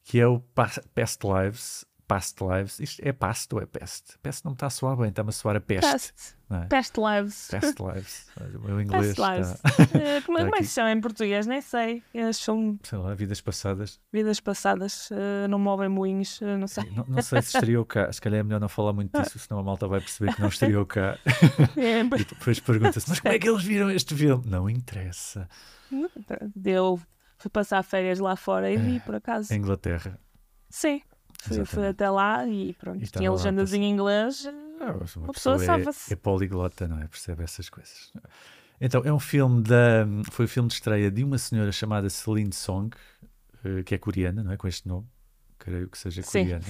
que é o Pa- Past Lives. Past Lives. Isto é past ou é peste? Peste não me está a soar bem, está-me a soar a peste. Past, não é? lives. Past Lives. O meu inglês Past lives. Eh, como, Está como é que se chama em português? Nem sei. Eles são sei lá, vidas passadas. vidas passadas, eh, não movem moinhos, eh, não sei. Não, não sei se estreou cá. Se calhar é melhor não falar muito disso, senão a malta vai perceber que não estreou cá. É, E depois pergunta-se: Mas como é que eles viram este filme? Não interessa. Eu fui passar férias lá fora e vi, por acaso. Em Inglaterra. Sim, fui, fui até lá e pronto. E tinha legendas a em inglês. Ah, uma Uma pessoa pessoa é, safa-se. é poliglota, não é? Percebe essas coisas. Então, é um filme da. Foi o filme de estreia de uma senhora chamada Celine Song, eh, que é coreana, não é? Com este nome. Creio que seja Sim. coreana.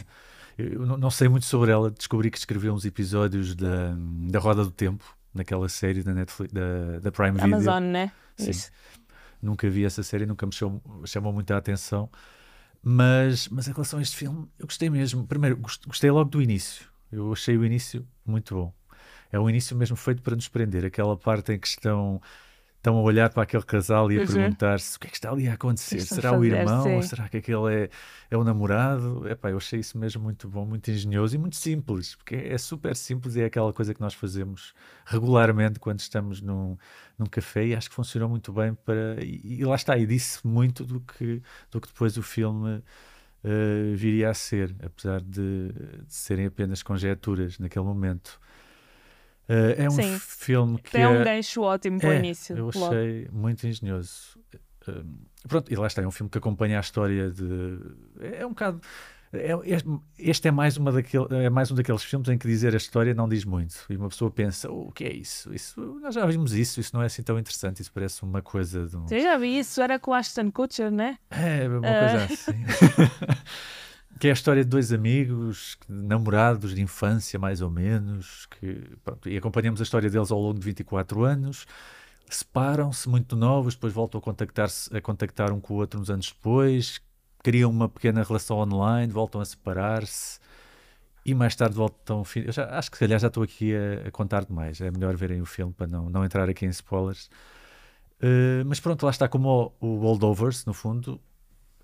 Eu não, não sei muito sobre ela. Descobri que escreveu uns episódios da, da Roda do Tempo, naquela série da Netflix, da, da Prime Video. Amazon, né? Sim. Isso. Nunca vi essa série, nunca me chamou, chamou muita atenção. Mas, mas em relação a este filme, eu gostei mesmo. Primeiro, gost- gostei logo do início. Eu achei o início muito bom. É um início mesmo feito para nos prender. Aquela parte em que estão, estão a olhar para aquele casal e a Uhum. perguntar-se o que é que está ali a acontecer. Estão a Será o irmão? Ou será que aquele é, é o namorado? Epá, eu achei isso mesmo muito bom, muito engenhoso e muito simples. Porque é super simples e é aquela coisa que nós fazemos regularmente quando estamos num, num café e acho que funcionou muito bem para. E, e lá está, e disse muito do que, do que depois o filme eh, viria a ser, apesar de, de serem apenas conjecturas naquele momento. Eh, é um Sim. filme que É um é- gancho ótimo para o é, início. eu logo. achei muito engenhoso. Um, pronto, e lá está, é um filme que acompanha a história de. É um bocado. é- este, é mais, uma daquele, é mais um daqueles filmes em que dizer a história não diz muito. E uma pessoa pensa: "Oh, o que é isso? isso? Nós já vimos isso, isso não é assim tão interessante. Isso parece uma coisa de um. Eu já vi isso, era com o Ashton Kutcher, né? É, uma Ah. coisa assim. que é a história de dois amigos, namorados de infância, mais ou menos, que, pronto, e acompanhamos a história deles ao longo de 24 anos. Separam-se muito novos, depois voltam a contactar-se, a contactar um com o outro uns anos depois, criam uma pequena relação online, voltam a separar-se e mais tarde voltam. Eu já, acho que se calhar já estou aqui a, a contar demais. É melhor verem o filme para não, não entrar aqui em spoilers. Uh, mas pronto, lá está como o, o Holdovers, no fundo,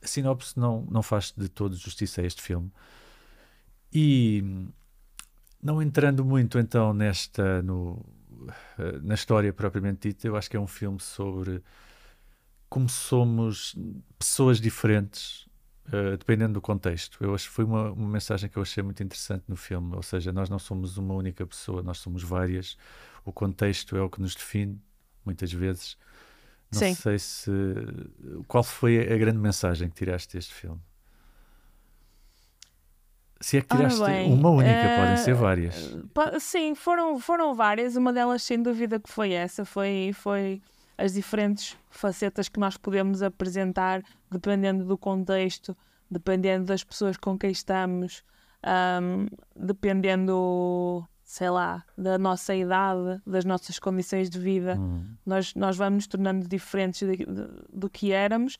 a sinopse não, não faz de todo justiça a este filme. E não entrando muito então nesta no, eh, na história propriamente dita, eu acho que é um filme sobre como somos pessoas diferentes, eh, dependendo do contexto. Eu acho que foi uma, uma mensagem que eu achei muito interessante no filme, ou seja, nós não somos uma única pessoa, nós somos várias. O contexto é o que nos define, muitas vezes. Não Sim. sei se. Qual foi a grande mensagem que tiraste deste filme? Se é que tiraste bem, uma única, eh, podem ser várias. Sim, foram, foram várias. Uma delas, sem dúvida, que foi essa. Foi, foi as diferentes facetas que nós podemos apresentar, dependendo do contexto, dependendo das pessoas com quem estamos, ahm, dependendo, sei lá, da nossa idade, das nossas condições de vida. Hum, Nós, nós vamos nos tornando diferentes de- de- do que éramos,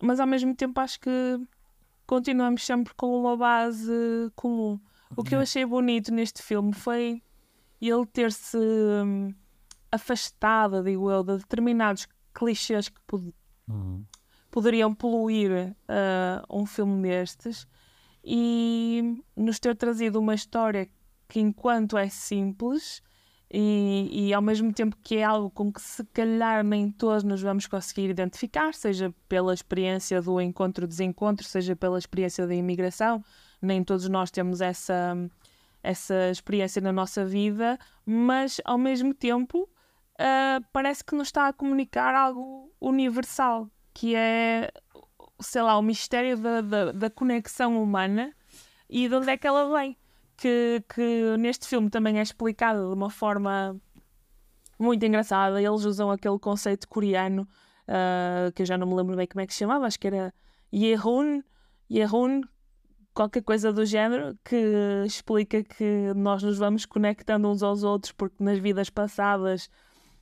mas ao mesmo tempo acho que continuamos sempre com uma base comum. O que eu achei bonito neste filme foi ele ter-se hum, afastado, digo eu, de determinados clichês que pod- hum, poderiam poluir ah, um filme destes e nos ter trazido uma história que, enquanto é simples, e, e, ao mesmo tempo que é algo com que se calhar nem todos nos vamos conseguir identificar, seja pela experiência do encontro-desencontro, seja pela experiência da imigração, nem todos nós temos essa, essa experiência na nossa vida, mas ao mesmo tempo uh, parece que nos está a comunicar algo universal, que é, sei lá, o mistério da, da, da conexão humana e de onde é que ela vem que, que neste filme também é explicado de uma forma muito engraçada. Eles usam aquele conceito coreano uh, que eu já não me lembro bem como é que se chamava, acho que era Yehun, Yehun, qualquer coisa do género, que explica que nós nos vamos conectando uns aos outros porque nas vidas passadas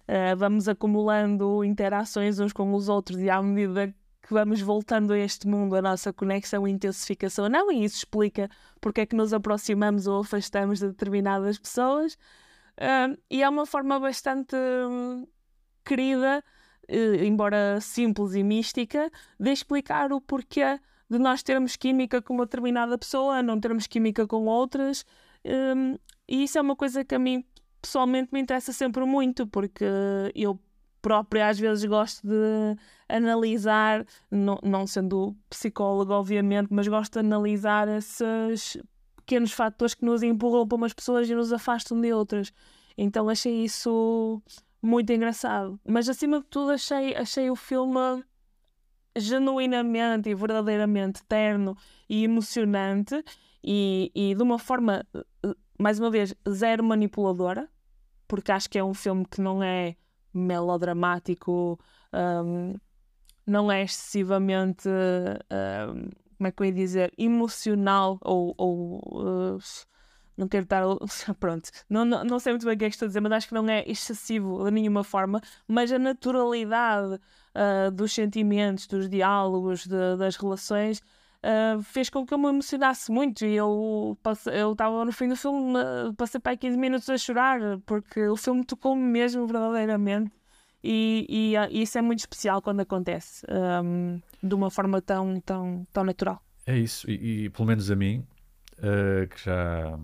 uh, vamos acumulando interações uns com os outros e à medida que vamos voltando a este mundo, a nossa conexão e intensificação não, e isso explica porque é que nos aproximamos ou afastamos de determinadas pessoas. E é uma forma bastante hum, querida, uh, embora simples e mística, de explicar o porquê de nós termos química com uma determinada pessoa, não termos química com outras. Um, e isso é uma coisa que a mim pessoalmente me interessa sempre muito, porque eu própria às vezes gosto de analisar, não, não sendo psicólogo, obviamente, mas gosto de analisar esses pequenos fatores que nos empurram para umas pessoas e nos afastam de outras. Então achei isso muito engraçado. Mas acima de tudo achei, achei o filme genuinamente e verdadeiramente terno e emocionante e, e de uma forma, mais uma vez, zero manipuladora, porque acho que é um filme que não é melodramático, um, não é excessivamente, um, como é que eu ia dizer, emocional ou. ou uh, não quero estar. Pronto, não, não, não sei muito bem o que é que estou a dizer, mas acho que não é excessivo de nenhuma forma. Mas a naturalidade uh, dos sentimentos, dos diálogos, de, das relações. Uh, fez com que eu me emocionasse muito e eu estava no fim do filme, uh, passei para aí 15 minutos a chorar, porque o filme tocou-me mesmo verdadeiramente e, e, uh, isso é muito especial quando acontece um, de uma forma tão, tão, tão natural. É isso, e, e pelo menos a mim, uh, que já.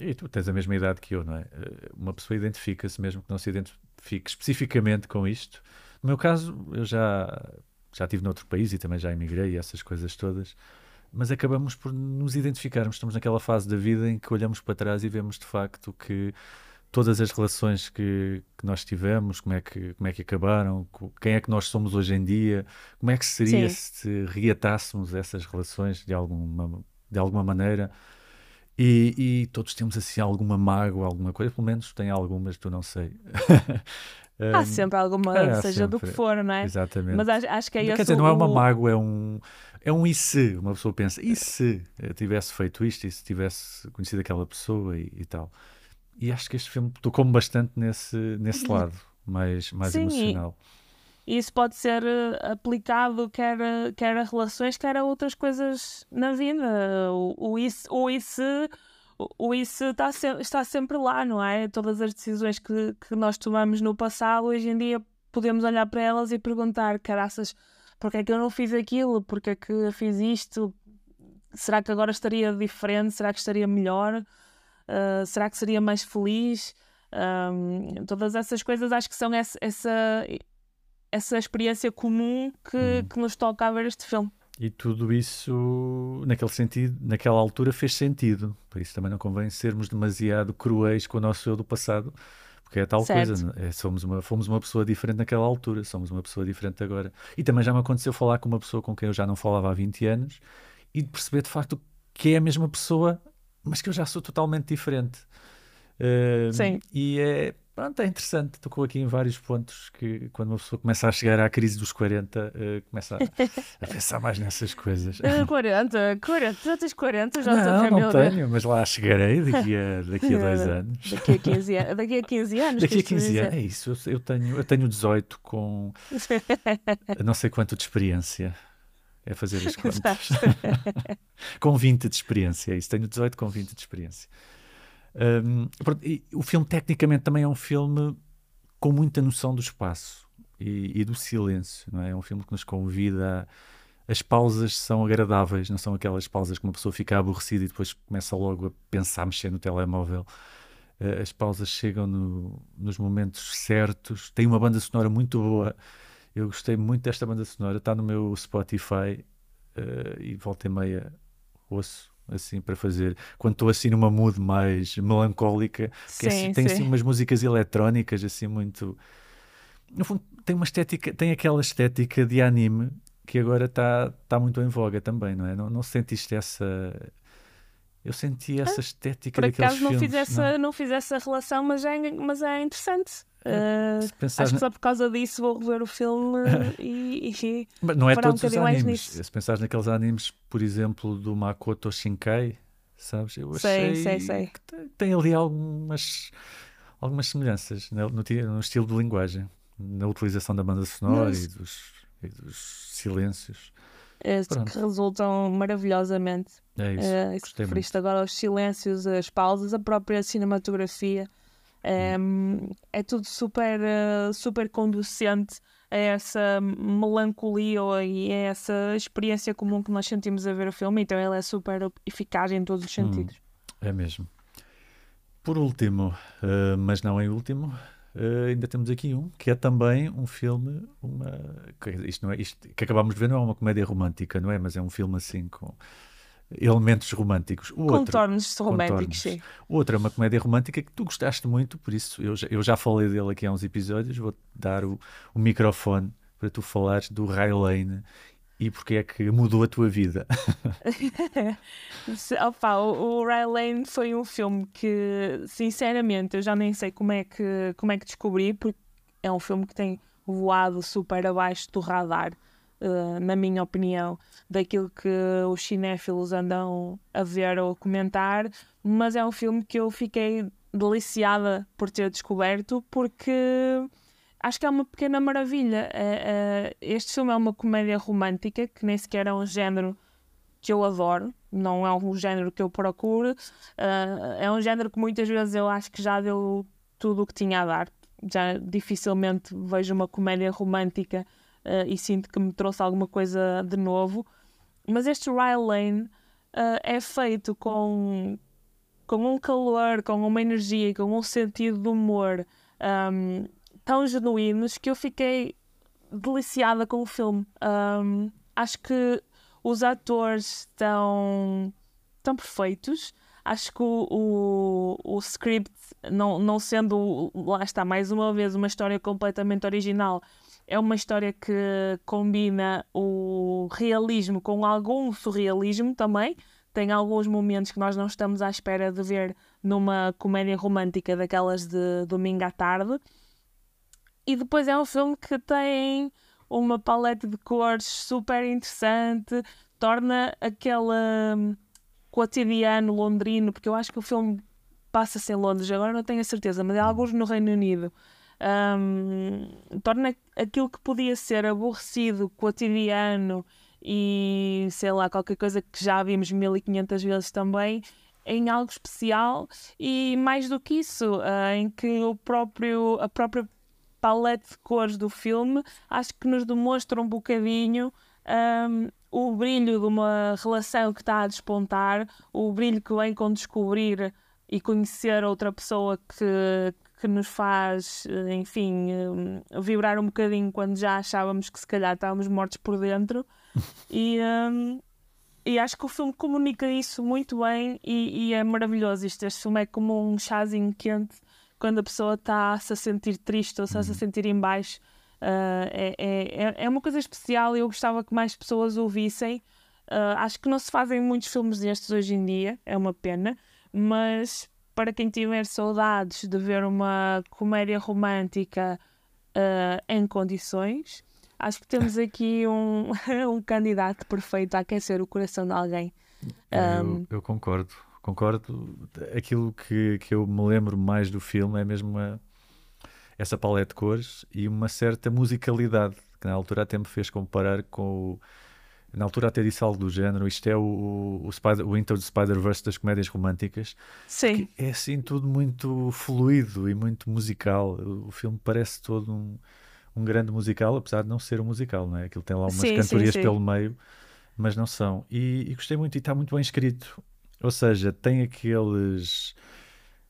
E tu tens a mesma idade que eu, não é? Uma pessoa identifica-se, mesmo que não se identifique especificamente com isto. No meu caso, eu já, já estive noutro país e também já emigrei e essas coisas todas mas acabamos por nos identificarmos. Estamos naquela fase da vida em que olhamos para trás e vemos de facto que todas as relações que, que nós tivemos, como é que, como é que acabaram, quem é que nós somos hoje em dia, como é que seria Sim. se reatássemos essas relações de alguma, de alguma maneira. E, e, todos temos assim alguma mágoa, alguma coisa, pelo menos tem algumas, tu não sei. Há sempre alguma, é, seja sempre. do que for, não é? Exatamente. Mas acho, acho que é Quer dizer, não é uma mágoa, é um, é um e se. Uma pessoa pensa, e se eu tivesse feito isto, e se tivesse conhecido aquela pessoa e, e tal. E acho que este filme tocou-me bastante nesse, nesse lado, mais, mais Sim, emocional. E isso pode ser eh, aplicado quer, quer a relações, quer a outras coisas na vida. O, o, isso, o isso o isso está, se, está sempre lá, não é? Todas as decisões que, que nós tomamos no passado, hoje em dia podemos olhar para elas e perguntar, caraças, porque é que eu não fiz aquilo? Porque é que eu fiz isto? Será que agora estaria diferente? Será que estaria melhor? Uh, será que seria mais feliz? Um, todas essas coisas acho que são essa, essa, essa experiência comum que, hum. que nos toca a ver este filme. E tudo isso, naquele sentido, naquela altura, fez sentido. Por isso também não convém sermos demasiado cruéis com o nosso eu do passado, porque é tal certo. coisa. É? é, somos uma, fomos uma pessoa diferente naquela altura, somos uma pessoa diferente agora. E também já me aconteceu falar com uma pessoa com quem eu já não falava há 20 anos e de perceber de facto que é a mesma pessoa, mas que eu já sou totalmente diferente. Uh, Sim. E é, pronto, é interessante. Tocou aqui em vários pontos que quando uma pessoa começa a chegar à crise dos 40, uh, eh, começa a, a, pensar mais nessas coisas. 40, 40, já tens 40, já Não, não tenho, mas lá chegarei daqui a, daqui a dois anos. Daqui a 15, an daqui a 15 anos. Daqui a 15 anos, é isso. Eu, tenho, eu tenho 18 com não sei quanto de experiência. É fazer as contas. com 20 de experiência, é isso. Tenho 18 com 20 de experiência. Um, o filme, tecnicamente, também é um filme com muita noção do espaço e, e, do silêncio. Não é? é um filme que nos convida. A... As pausas são agradáveis, não são aquelas pausas que uma pessoa fica aborrecida e depois começa logo a pensar, mexer no telemóvel. uh, as pausas chegam no, nos momentos certos. Tem uma banda sonora muito boa. Eu gostei muito desta banda sonora. Está no meu Spotify uh, e volta e meia ouço assim para fazer quando estou assim numa mood mais melancólica sim, é assim, tem assim umas músicas eletrónicas assim muito no fundo tem uma estética tem aquela estética de anime que agora está tá muito em voga também não é não, não sentiste essa eu senti essa estética Por daqueles acaso não fiz, essa, não? não fiz essa relação, mas é, mas é interessante. Uh, acho que só por causa disso vou rever o filme e, e- Mas não é parar um todos os animes. Se pensares naqueles animes, por exemplo, do Makoto Shinkai, sabes? Eu Sei, achei sei, sei. que tem, ali algumas, algumas semelhanças no, no, ti- no estilo de linguagem, na utilização da banda sonora Mas- e, dos, e dos silêncios. Pronto. que resultam maravilhosamente. É isso. Gostei referiste agora aos silêncios, as pausas, a própria cinematografia. É, é tudo super, eh, super conducente a essa melancolia e a essa experiência comum que nós sentimos a ver o filme. Então ele é super eficaz em todos os sentidos. É mesmo. Por último, eh, mas não em último, eh, ainda temos aqui um que é também um filme, uma que isto não é isto que acabámos de ver não é uma comédia romântica, não é? Mas é um filme assim com elementos românticos. O outro, Contornos românticos, contornos. sim. o outro é uma comédia romântica que tu gostaste muito, por isso eu já, eu já falei dele aqui há uns episódios. Vou-te dar o, o microfone para tu falares do Ray Lane e porque é que mudou a tua vida. Opa, o, o Ray Lane foi um filme que, sinceramente, eu já nem sei como é que, como é que descobri, porque é um filme que tem voado super abaixo do radar, eh, na minha opinião, daquilo que os cinéfilos andam a ver ou a comentar, mas é um filme que eu fiquei deliciada por ter descoberto, porque acho que é uma pequena maravilha. É- é- este filme é uma comédia romântica, que nem sequer é um género que eu adoro, não é um género que eu procuro, é um género que muitas vezes eu acho que já deu tudo o que tinha a dar. Já dificilmente vejo uma comédia romântica ah, e sinto que me trouxe alguma coisa de novo. Mas este Ryan Lane ah, é feito com, com um calor, com uma energia, com um sentido de humor ahm, tão genuínos que eu fiquei deliciada com o filme. Ahm, acho que os atores estão, estão perfeitos. Acho que o, o, o script, não, não sendo, lá está, mais uma vez, uma história completamente original, é uma história que combina o realismo com algum surrealismo também. Tem alguns momentos que nós não estamos à espera de ver numa comédia romântica daquelas de domingo à tarde. E depois é um filme que tem uma paleta de cores super interessante, torna aquele hum, cotidiano londrino, porque eu acho que o filme passa-se em Londres, agora não tenho a certeza, mas é alguns no Reino Unido. Hum, torna aquilo que podia ser aborrecido, cotidiano e sei lá, qualquer coisa que já vimos 1500 vezes também, em algo especial. E mais do que isso, ah, em que o próprio, a própria palete de cores do filme acho que nos demonstra um bocadinho hum, o brilho de uma relação que está a despontar, o brilho que vem com descobrir e conhecer outra pessoa que, que nos faz, eh, enfim, hum, vibrar um bocadinho quando já achávamos que se calhar estávamos mortos por dentro. e, hum, e acho que o filme comunica isso muito bem e, e é maravilhoso. Isto, este filme é como um chazinho quente quando a pessoa está-se a sentir triste ou está-se a sentir em baixo. Ah, é, é, é- uma coisa especial e eu gostava que mais pessoas ouvissem. Ah, acho que não se fazem muitos filmes destes hoje em dia, é uma pena, mas para quem tiver saudades de ver uma comédia romântica ah, em condições, acho que temos aqui um, um candidato perfeito a aquecer o coração de alguém. Um, Eu, eu concordo, concordo. Aquilo que, que eu me lembro mais do filme é mesmo a- essa paleta de cores e uma certa musicalidade, que na altura até me fez comparar com o. Na altura até disse algo do género, isto é o, o, Spider, o Into the Spider-Verse das comédias românticas, sim, é assim tudo muito fluido e muito musical. O, filme parece todo um, um grande musical, apesar de não ser um musical, não é? Aquilo tem lá umas Sim, sim, cantorias sim. pelo meio, mas não são. E, e gostei muito e está muito bem escrito. Ou seja, tem aqueles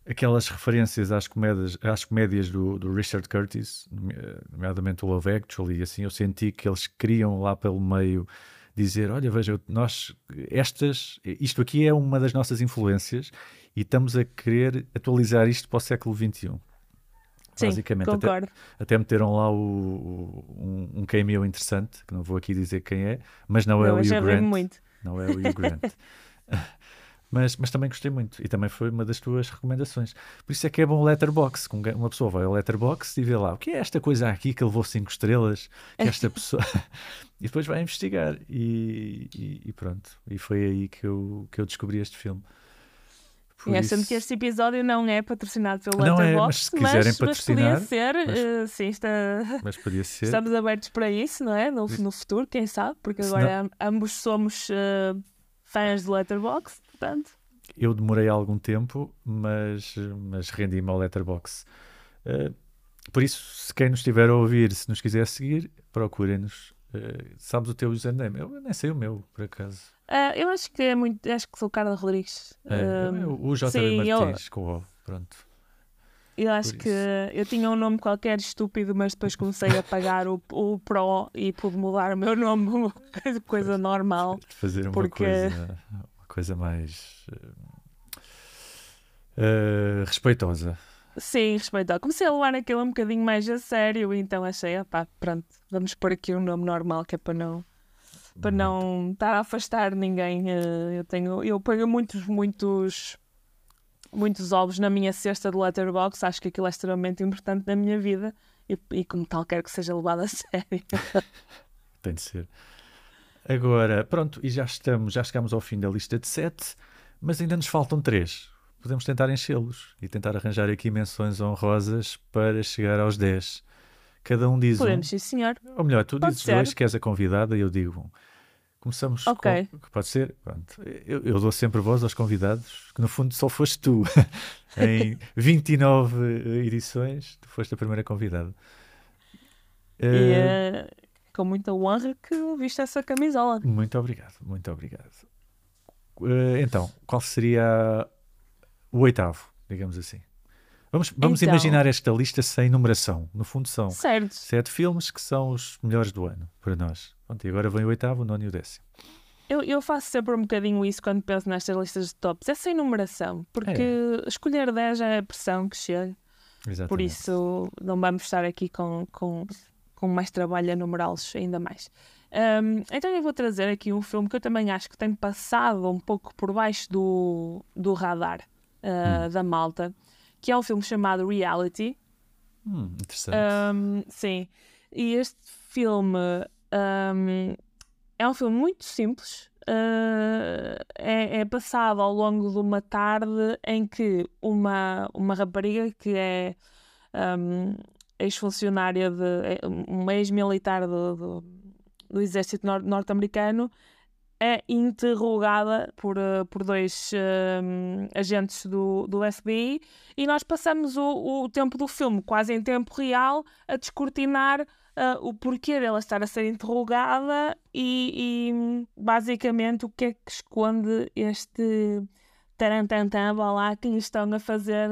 aquelas referências às comédias, às comédias do, do Richard Curtis, nomeadamente o Love Actually, e assim eu senti que eles queriam lá pelo meio dizer, olha, veja, nós, estas, isto aqui é uma das nossas influências e estamos a querer atualizar isto para o século XXI. Sim, basicamente. Concordo. Até, até meteram lá o, o, um, um cameo interessante, que não vou aqui dizer quem é, mas não, é não é o Hugh Grant. Muito. Não é o Hugh Grant. mas, mas também gostei muito e também foi uma das tuas recomendações. Por isso é que é bom o letterbox. Uma pessoa vai ao letterbox e vê lá o que é esta coisa aqui que levou 5 estrelas, que esta pessoa. e depois vai investigar. E, e, e, pronto. E foi aí que eu, que eu descobri este filme. Por é, sendo que este episódio não é patrocinado pelo não Letterboxd, é, mas se quiserem mas, patrocinar, mas podia ser, mas, uh, sim, está, mas podia ser. estamos abertos para isso, não é? No, no futuro, quem sabe, porque agora não... ambos somos uh, fãs de Letterboxd, portanto. Eu demorei algum tempo, mas, mas rendi-me ao Letterboxd. Uh, por isso, se quem nos estiver a ouvir, se nos quiser seguir, procurem-nos. Uh, sabes o teu username? Eu nem sei o meu, por acaso. Uh, eu acho que é muito. Acho que sou o Carla Rodrigues. É, uh, o JB Martins, eu, com o pronto. Eu acho que eu tinha um nome qualquer estúpido, mas depois comecei a pagar o, o Pro e pude mudar o meu nome, coisa normal. Fazer uma, porque... coisa, coisa mais uh, respeitosa. Sim, respeitosa. Comecei a levar aquilo um bocadinho mais a sério, então achei, pá, pronto, vamos pôr aqui um nome normal que é para não para não estar a afastar ninguém. Eh, eu tenho, eu ponho muitos, muitos, muitos ovos na minha cesta de letterbox. Acho que aquilo é extremamente importante na minha vida e, e como tal quero que seja levado a sério. Tem de ser. Agora, pronto, e já estamos, já chegamos ao fim da lista de sete, mas ainda nos faltam três. Podemos tentar enchê-los e tentar arranjar aqui menções honrosas para chegar aos dez. Cada um diz Podemos, um. sim, senhor. Ou melhor, tu Pode dizes ser. dois, que és a convidada, e eu digo um. Começamos okay. com. Pode ser? Pronto. Eu, eu, dou sempre voz aos convidados, que no fundo só foste tu. em 29 edições, tu foste a primeira convidada. E uh, com muita honra que viste essa camisola. Muito obrigado, muito obrigado. Uh, então, qual seria o oitavo, digamos assim? Vamos, vamos então, imaginar esta lista sem numeração. No fundo, são certo. sete filmes que são os melhores do ano para nós. Pronto, e agora vem o oitavo, o nono e o décimo. Eu, eu faço sempre um bocadinho isso quando penso nestas listas de tops. É sem numeração, porque é. escolher 10 já é a pressão que chega. Exatamente. Por isso, não vamos estar aqui com, com, com mais trabalho a numerá-los ainda mais. Um, então eu vou trazer aqui um filme que eu também acho que tem passado um pouco por baixo do, do radar uh, hum. da malta que é um filme chamado Reality. Hum, interessante. Um, sim. E este filme um, é um filme muito simples. Uh, é, é, passado ao longo de uma tarde em que uma, uma rapariga que é ex-funcionária de é, um ex-militar do, do, do, exército norte-americano é interrogada por, uh, por dois uh, agentes do, do FBI e nós passamos o, o tempo do filme quase em tempo real a descortinar uh, o porquê dela estar a ser interrogada e, e, basicamente o que é que esconde este tarantantã, vá lá, que lhe estão a fazer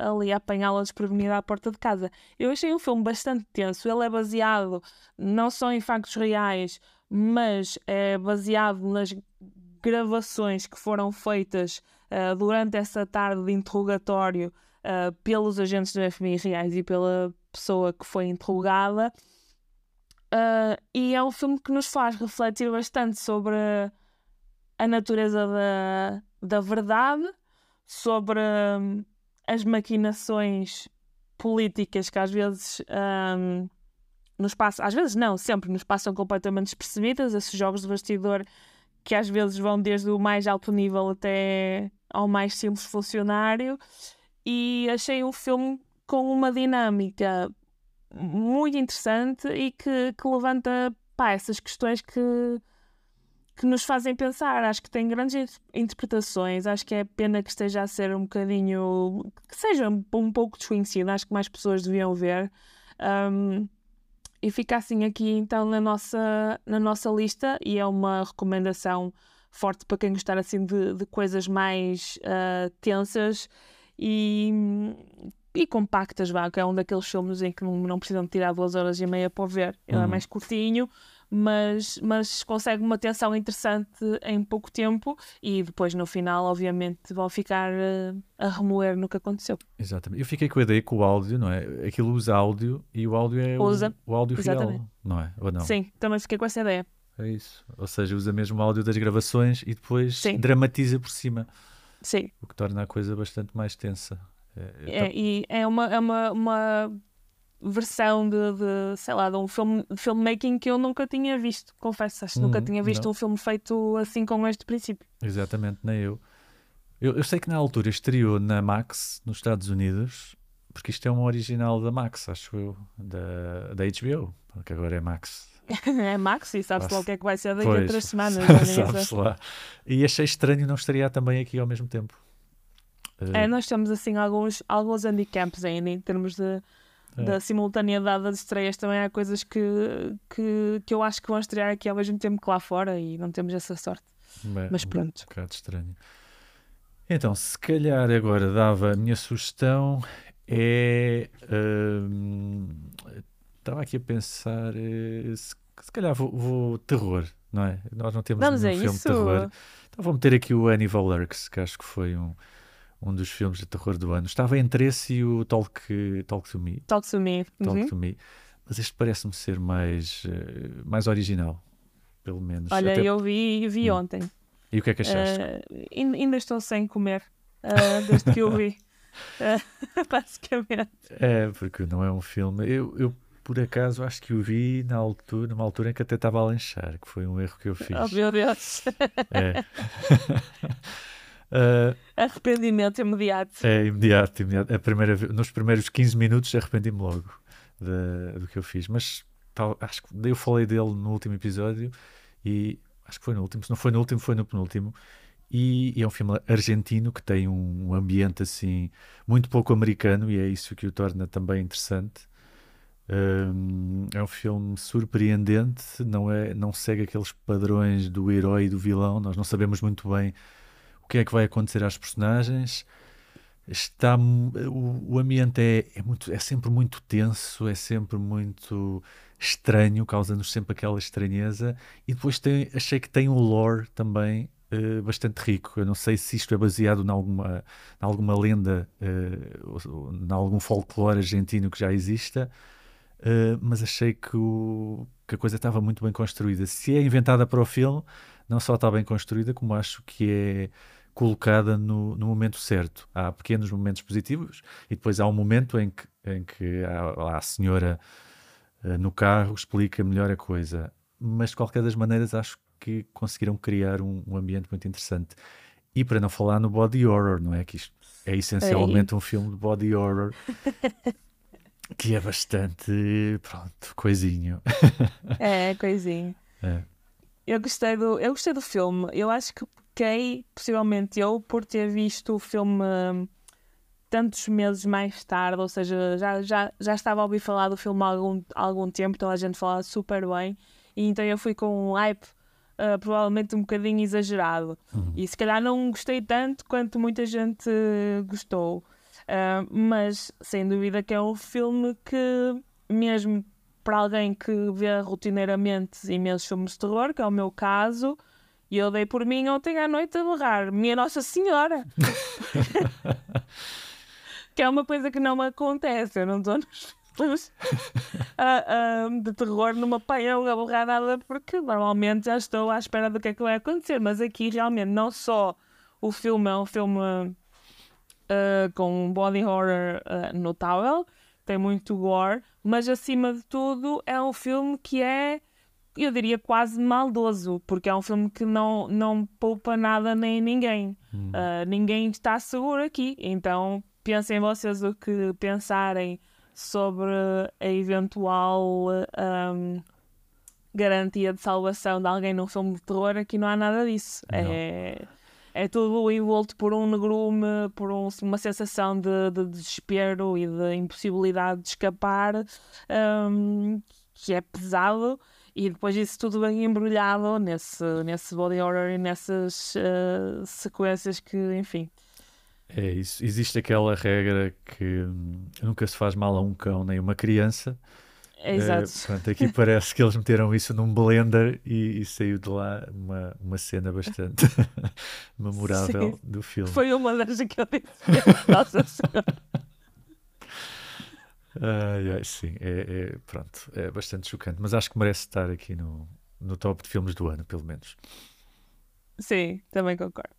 ali a apanhá-la desprevenida à porta de casa. Eu achei um filme bastante tenso, ele é baseado não só em factos reais, mas é baseado nas gravações que foram feitas uh, durante essa tarde de interrogatório uh, pelos agentes do FBI reais e pela pessoa que foi interrogada. Uh, e é um filme que nos faz refletir bastante sobre a natureza da, da verdade, sobre um, as maquinações políticas que às vezes um, nos passam, às vezes não, sempre nos passam completamente despercebidas, esses jogos de bastidor que às vezes vão desde o mais alto nível até ao mais simples funcionário. E achei um filme com uma dinâmica muito interessante e que, que levanta pá, essas questões que, que nos fazem pensar. Acho que tem grandes interpretações. Acho que é pena que esteja a ser um bocadinho. que seja um pouco desconhecido. Acho que mais pessoas deviam ver. Um, e fica assim aqui então na nossa, na nossa lista e é uma recomendação forte para quem gostar assim de, de coisas mais uh, tensas e, e compactas, vá, que é um daqueles filmes em que não, não precisam tirar duas horas e meia para ver. Ele é Uhum. mais curtinho, mas, mas consegue uma tensão interessante em pouco tempo e depois no final, obviamente, vão ficar eh, a remoer no que aconteceu. Exatamente. Eu fiquei com a ideia que o áudio, não é? Aquilo usa áudio e o áudio é o- Usa. o, áudio Exatamente. real, não é? Ou não? Sim, também fiquei com essa ideia. É isso. Ou seja, usa mesmo o áudio das gravações e depois Sim. dramatiza por cima, Sim, o que torna a coisa bastante mais tensa. É, é, e é uma, é uma, uma versão de, de, sei lá, de um filme de filmmaking que eu nunca tinha visto, confesso. Acho que nunca Uhum, tinha visto não. um filme feito assim com este princípio. Exatamente, nem eu. eu. Eu sei que na altura estreou na Max, nos Estados Unidos, porque isto é um original da Max, acho eu, da, da HBO, que agora é Max. é Max e sabe-se lá o que é que vai ser daqui a Pois, três semanas. sei. sabe-se lá. E achei estranho não estaria também aqui ao mesmo tempo. É, nós temos assim alguns, alguns handicaps ainda em termos de, É. da simultaneidade das estreias. Também há coisas que, que, que eu acho que vão estrear aqui ao mesmo tempo que lá fora e não temos essa sorte. É, Mas um pronto. bocado estranho. Então, se calhar agora dava a minha sugestão é. hum, Estava aqui a pensar. eh, se, se calhar vou, vou terror, não é? Nós não temos Vamos nenhum filme isso. de terror. Então vou meter aqui o Hannibal Lurks, que acho que foi um, um dos filmes de terror do ano. Estava entre esse e o Talk, Talk to Me. Talk to me. Talk Uhum. to Me. Mas este parece-me ser mais, eh, mais original, pelo menos. Olha, Até- eu vi, vi Hum. ontem. E o que é que achaste? Eh, ain- ainda estou sem comer eh, desde que o vi. Eh, basicamente. É, porque não é um filme. Eu, eu, por acaso, acho que o vi na altura, numa altura em que até estava a lanchar, que foi um erro que eu fiz. Oh meu Deus. É. Ah, Arrependimento imediato. é imediato, imediato. A primeira, nos primeiros 15 minutos arrependi-me logo da- do que eu fiz. Mas tal, acho que eu falei dele no último episódio e acho que foi no último. Se não foi no último, foi no penúltimo. E, e é um filme argentino que tem um, um ambiente assim muito pouco americano e é isso que o torna também interessante. Hum, é um filme surpreendente, não, é, não segue aqueles padrões do herói e do vilão. Nós não sabemos muito bem o que é que vai acontecer às personagens. Está, o, o ambiente é, é, muito, é sempre muito tenso, é sempre muito estranho, causa-nos sempre aquela estranheza. E depois tem, achei que tem um lore também eh, bastante rico. Eu não sei se isto é baseado em alguma, alguma lenda, eh, ou, em algum folclore argentino que já exista, eh, mas achei que, o- que a coisa estava muito bem construída. Se é inventada para o filme, não só está bem construída, como acho que é colocada no, no momento certo. Há pequenos momentos positivos e depois há um momento em que, em que lá a senhora eh, no carro explica melhor a coisa. Mas de qualquer das maneiras acho que conseguiram criar um, um ambiente muito interessante. E para não falar no body horror, não é? Que isto é essencialmente um filme de body horror que é bastante, pronto, coisinho. É, coisinha. É. Eu gostei do, eu gostei do filme. Eu acho que pequei, possivelmente eu, por ter visto o filme tantos meses mais tarde, ou seja, já, já, já estava a ouvir falar do filme há algum, algum tempo, então a gente falava super bem, e então eu fui com um hype ah, provavelmente um bocadinho exagerado. Uhum. E se calhar não gostei tanto quanto muita gente gostou. Ah, mas sem dúvida que é um filme que, mesmo para alguém que vê rotineiramente imensos filmes de terror, que é o meu caso, e eu dei por mim ontem à noite a berrar, Minha Nossa Senhora! que é uma coisa que não me acontece, eu não estou nos filmes ah, ah, de terror, me apanham a berrar nada, porque normalmente já estou à espera do que é que vai acontecer, mas aqui realmente não só o filme é um filme ah, com um body horror ah, notável, tem muito gore, mas acima de tudo é um filme que é, eu diria, quase maldoso, porque é um filme que não, não poupa nada nem ninguém. Hum. Ah, ninguém está seguro aqui, então pensem vocês o que pensarem sobre a eventual um, garantia de salvação de alguém num filme de terror. Aqui não há nada disso. Não. É, é tudo envolto por um negrume, por um- uma sensação de, de desespero e de impossibilidade de escapar, hum, que é pesado. E depois isso tudo bem embrulhado nesse, nesse body horror e nessas ah, sequências que, enfim, É isso. Existe aquela regra que hum, nunca se faz mal a um cão nem a uma criança. É, exato. Uh, pronto, aqui parece que eles meteram isso num blender e, e saiu de lá uma, uma cena bastante memorável Sim. do filme. Foi uma das que eu disse. Nossa Senhora. Ai, ai, sim, é, é, pronto, é bastante chocante, mas acho que merece estar aqui no, no top de filmes do ano, pelo menos. Sim, também concordo.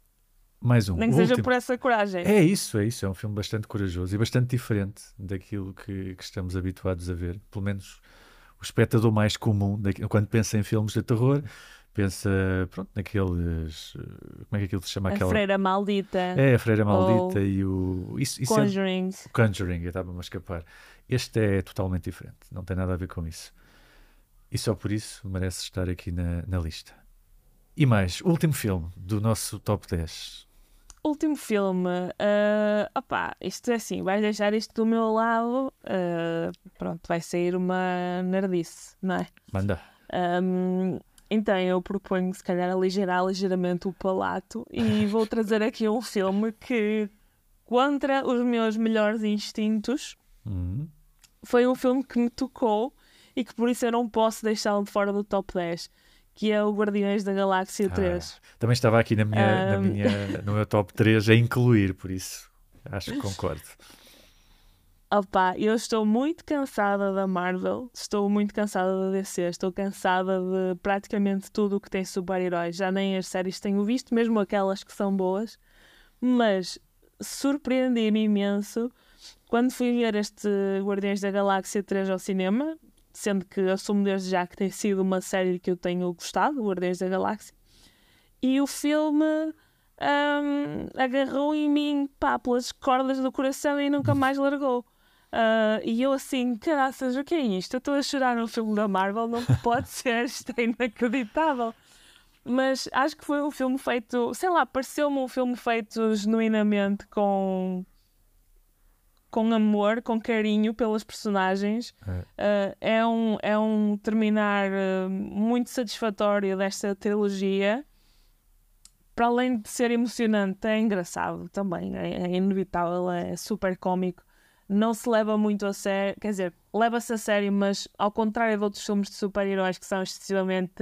Mais um. Nem que seja por essa coragem. É isso, é isso. É um filme bastante corajoso e bastante diferente daquilo que, que estamos habituados a ver. Pelo menos o espectador mais comum, quando pensa em filmes de terror, pensa, pronto, naqueles. Como é que aquilo se chama? A Aquela... Freira Maldita. É, a Freira Maldita e o. Isso, isso Conjuring. É... O Conjuring, eu estava-me a escapar. Este é totalmente diferente, não tem nada a ver com isso. E só por isso merece estar aqui na, na lista. E mais, último filme do nosso top 10. Último filme. Uh, opá, isto é assim, vais deixar isto do meu lado. Uh, pronto, vai sair uma nerdice, não é? Manda. Um, então eu proponho, se calhar, aligerar ligeiramente o palato e vou trazer aqui um filme que, contra os meus melhores instintos, uhum foi um filme que me tocou e que por isso eu não posso deixá-lo de fora do top 10, que é o Guardiões da Galáxia 3. Ah, também estava aqui na minha, um... na minha, no meu top 3 a incluir, por isso acho que concordo. Opa, eu estou muito cansada da Marvel, estou muito cansada da DC, estou cansada de praticamente tudo o que tem super-heróis. Já nem as séries tenho visto, mesmo aquelas que são boas, mas surpreendi-me imenso quando fui ver este Guardiões da Galáxia 3 ao cinema, sendo que assumo desde já que tem sido uma série que eu tenho gostado, Guardiões da Galáxia, e o filme um, agarrou em mim pá, pelas cordas do coração e nunca mais largou. Uh, e eu assim, caraças, o que é isto? Eu estou a chorar no filme da Marvel, não pode ser, isto é inacreditável. Mas acho que foi um filme feito, sei lá, pareceu-me um filme feito genuinamente com com amor, com carinho pelas personagens. É, uh, é um, é um terminar uh, muito satisfatório desta trilogia. Para além de ser emocionante, é engraçado também, é, é inevitável, é super cómico. Não se leva muito a sério, quer dizer, leva-se a sério, mas ao contrário de outros filmes de super-heróis que são excessivamente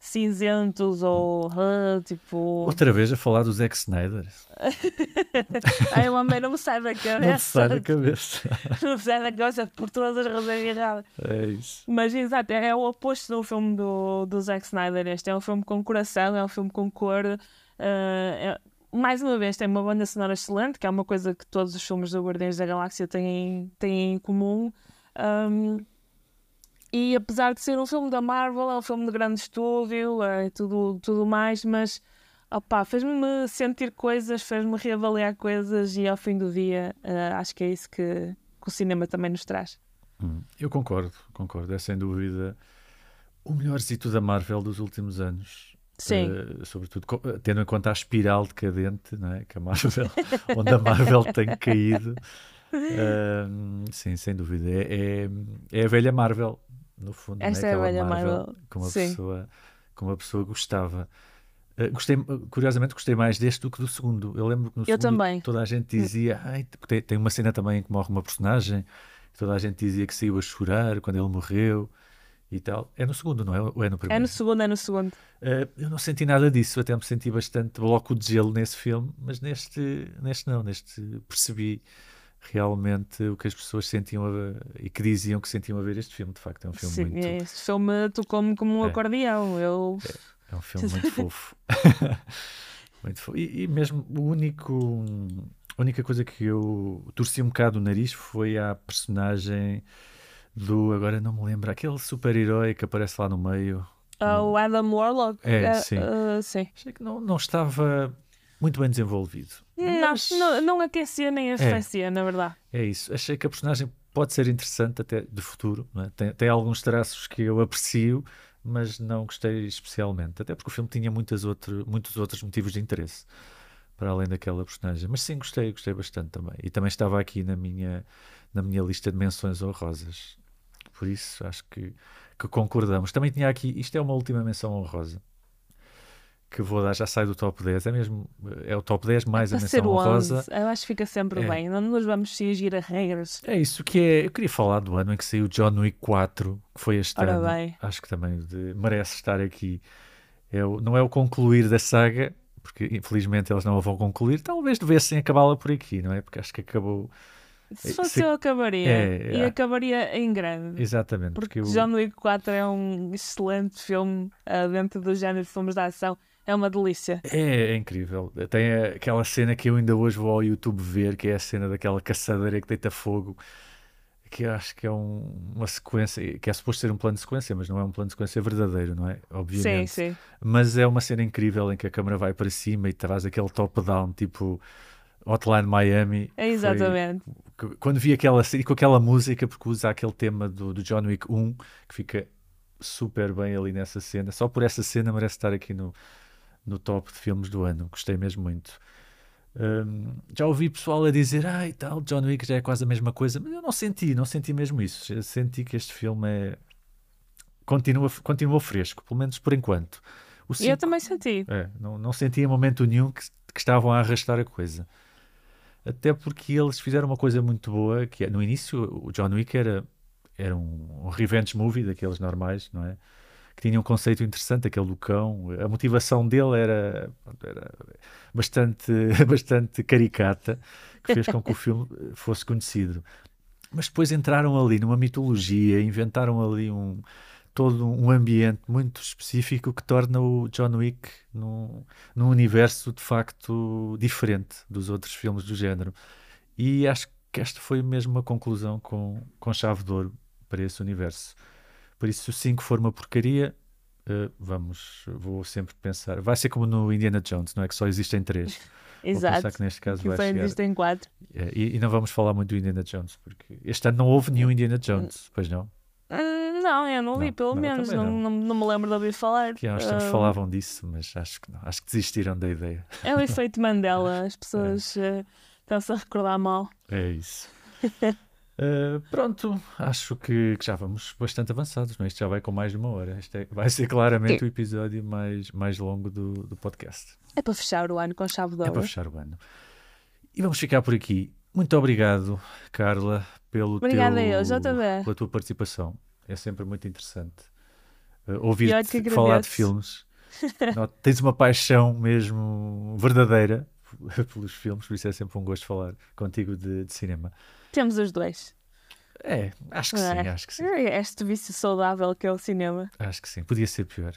cinzentos ou uh, tipo. Outra vez a falar do Zack Snyder. Ai, homem não me sai da cabeça. Não me sai da cabeça. não me sai da cabeça por todas as razões erradas. É isso. Mas exato, é o oposto do filme do, do Zack Snyder. Este é um filme com coração, é um filme com cor. Uh, é, mais uma vez, tem uma banda sonora excelente, que é uma coisa que todos os filmes do Guardiões da Galáxia têm, têm em comum. Um, e apesar de ser um filme da Marvel, é um filme de grande estúdio, é tudo, tudo mais, mas fez-me sentir coisas, fez-me reavaliar coisas e ao fim do dia uh, acho que é isso que, que, o cinema também nos traz. Hum, eu concordo, concordo. É sem dúvida o melhorzito da Marvel dos últimos anos. Sim. Uh, sobretudo tendo em conta a espiral decadente não é? que a Marvel, onde a Marvel tem caído. Uh, sim, sem dúvida. É, é, é, a velha Marvel no fundo. Esta né? é a velha Marvel, Marvel como a pessoa como a pessoa gostava. Uh, gostei, curiosamente, gostei mais deste do que do segundo. Eu lembro que no eu segundo também. toda a gente dizia. Ai, tem, tem uma cena também em que morre uma personagem. Toda a gente dizia que saiu a chorar quando ele morreu e tal. É no segundo, não é? Ou é no primeiro? É no segundo, é no segundo. Uh, eu não senti nada disso, até me senti bastante bloco de gelo nesse filme, mas neste, neste não, neste percebi realmente o que as pessoas sentiam a, e que diziam que sentiam a ver este filme. De facto, é um filme Sim, muito. Este filme tocou-me como um é. acordeão. Eu... É, é um filme muito fofo. muito fofo. E, e, mesmo o único. A única coisa que eu torci um bocado o nariz foi a personagem do. Agora não me lembro, aquele super-herói que aparece lá no meio. Uh, o Adam Warlock. É, uh, sim. Uh, sim. Achei que não, não estava muito bem desenvolvido. Não, não, não aquecia nem arrefecia, é, na verdade. É isso. Achei que a personagem pode ser interessante até de futuro. É? Tem, tem alguns traços que eu aprecio, mas não gostei especialmente. Até porque o filme tinha muitas outro, muitos outros motivos de interesse para além daquela personagem. Mas sim, gostei, gostei bastante também. E também estava aqui na minha, na minha lista de menções honrosas. Por isso acho que, que concordamos. Também tinha aqui, isto é uma última menção honrosa que vou dar já sai do top 10. É mesmo, é o top 10 mais é a ser menção 11. honrosa. Eu acho que fica sempre É. bem. Não nos vamos fingir a regras. É isso que é. Eu queria falar do ano em que saiu John Wick 4, que foi este Ora ano. bem. Acho que também de- merece estar aqui. É o- não é o concluir da saga, porque infelizmente eles não a vão concluir. Talvez devessem acabá-la por aqui, não é? Porque acho que acabou. Se fosse se- eu, acabaria. É, e é. acabaria em grande. Exatamente. Porque Porque o- John Wick 4 é um excelente filme ah, dentro do género de filmes de ação. É uma delícia. É, é incrível. Tem aquela cena que eu ainda hoje vou ao YouTube ver, que é a cena daquela caçadeira que deita fogo, que acho que é um- uma sequência, que é suposto ser um plano de sequência, mas não é um plano de sequência verdadeiro, não é? Sim, Obviamente. sim. Mas é uma cena incrível em que a câmera vai para cima e traz aquele top-down, tipo Hotline Miami. É Foi- exatamente. que- Quando vi aquela cena, e com aquela música, porque usa aquele tema do, do John Wick 1, que fica super bem ali nessa cena. Só por essa cena merece estar aqui no, no top de filmes do ano. Gostei mesmo muito. Hum, já ouvi pessoal a dizer, ah, e tal, John Wick já é quase a mesma coisa, mas eu não senti, não senti mesmo isso. Eu senti que este filme é. Continua, continua fresco, pelo menos por enquanto. O E eu cinco- também senti. é, não, não senti em momento nenhum que, que estavam a arrastar a coisa. Até porque eles fizeram uma coisa muito boa, que é, no início o John Wick era, era um, um revenge movie daqueles normais, não é? Que tinha um conceito interessante, aquele do cão. A motivação dele era, era bastante, bastante caricata, que fez com que o filme fosse conhecido. Mas depois entraram ali numa mitologia, inventaram ali um, todo um ambiente muito específico que torna o John Wick num, num universo de facto diferente dos outros filmes do género. E acho que esta foi mesmo uma conclusão com, com chave de ouro para esse universo. Por isso, se o 5 for uma porcaria, eh, vamos, vou sempre pensar. Vai ser como no Indiana Jones, não é? Que só existem três. Vou pensar Exato. que neste caso Que vai foi chegar. existem quatro. É, e, e não vamos falar muito do Indiana Jones, porque este ano não houve nenhum Indiana Jones, pois não? Hum, Não, eu não vi, Não, pelo não, menos. Não, não. não, me lembro de ouvir falar. Que há uns tempos Ah, falavam disso, mas acho que não. Acho que desistiram da ideia. É o efeito Mandela. As pessoas eh, estão-se a recordar mal. É isso. Uh, pronto, acho que, que já vamos bastante avançados, não é? Isto já vai com mais de uma hora. Este é- vai ser claramente o episódio mais, mais longo do, do podcast. É para fechar o ano com chave de É para ouro. fechar o ano. E vamos ficar por aqui. Muito obrigado, Carla, pelo Obrigada teu, eu, JB. pela tua participação. É sempre muito interessante uh, ouvir-te que falar de filmes. Tens uma paixão mesmo verdadeira pelos filmes, por isso é sempre um gosto falar contigo de, de cinema. Temos os dois. É, acho que não sim, é? acho que sim. É Este vício saudável que é o cinema. Acho que sim. Podia ser pior.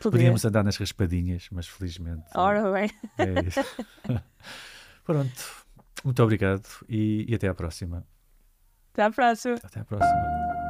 Podia. Podíamos andar nas raspadinhas, mas felizmente Ora bem. é isso. Pronto. Muito obrigado e, e até à próxima. Até à próxima. Até à próxima.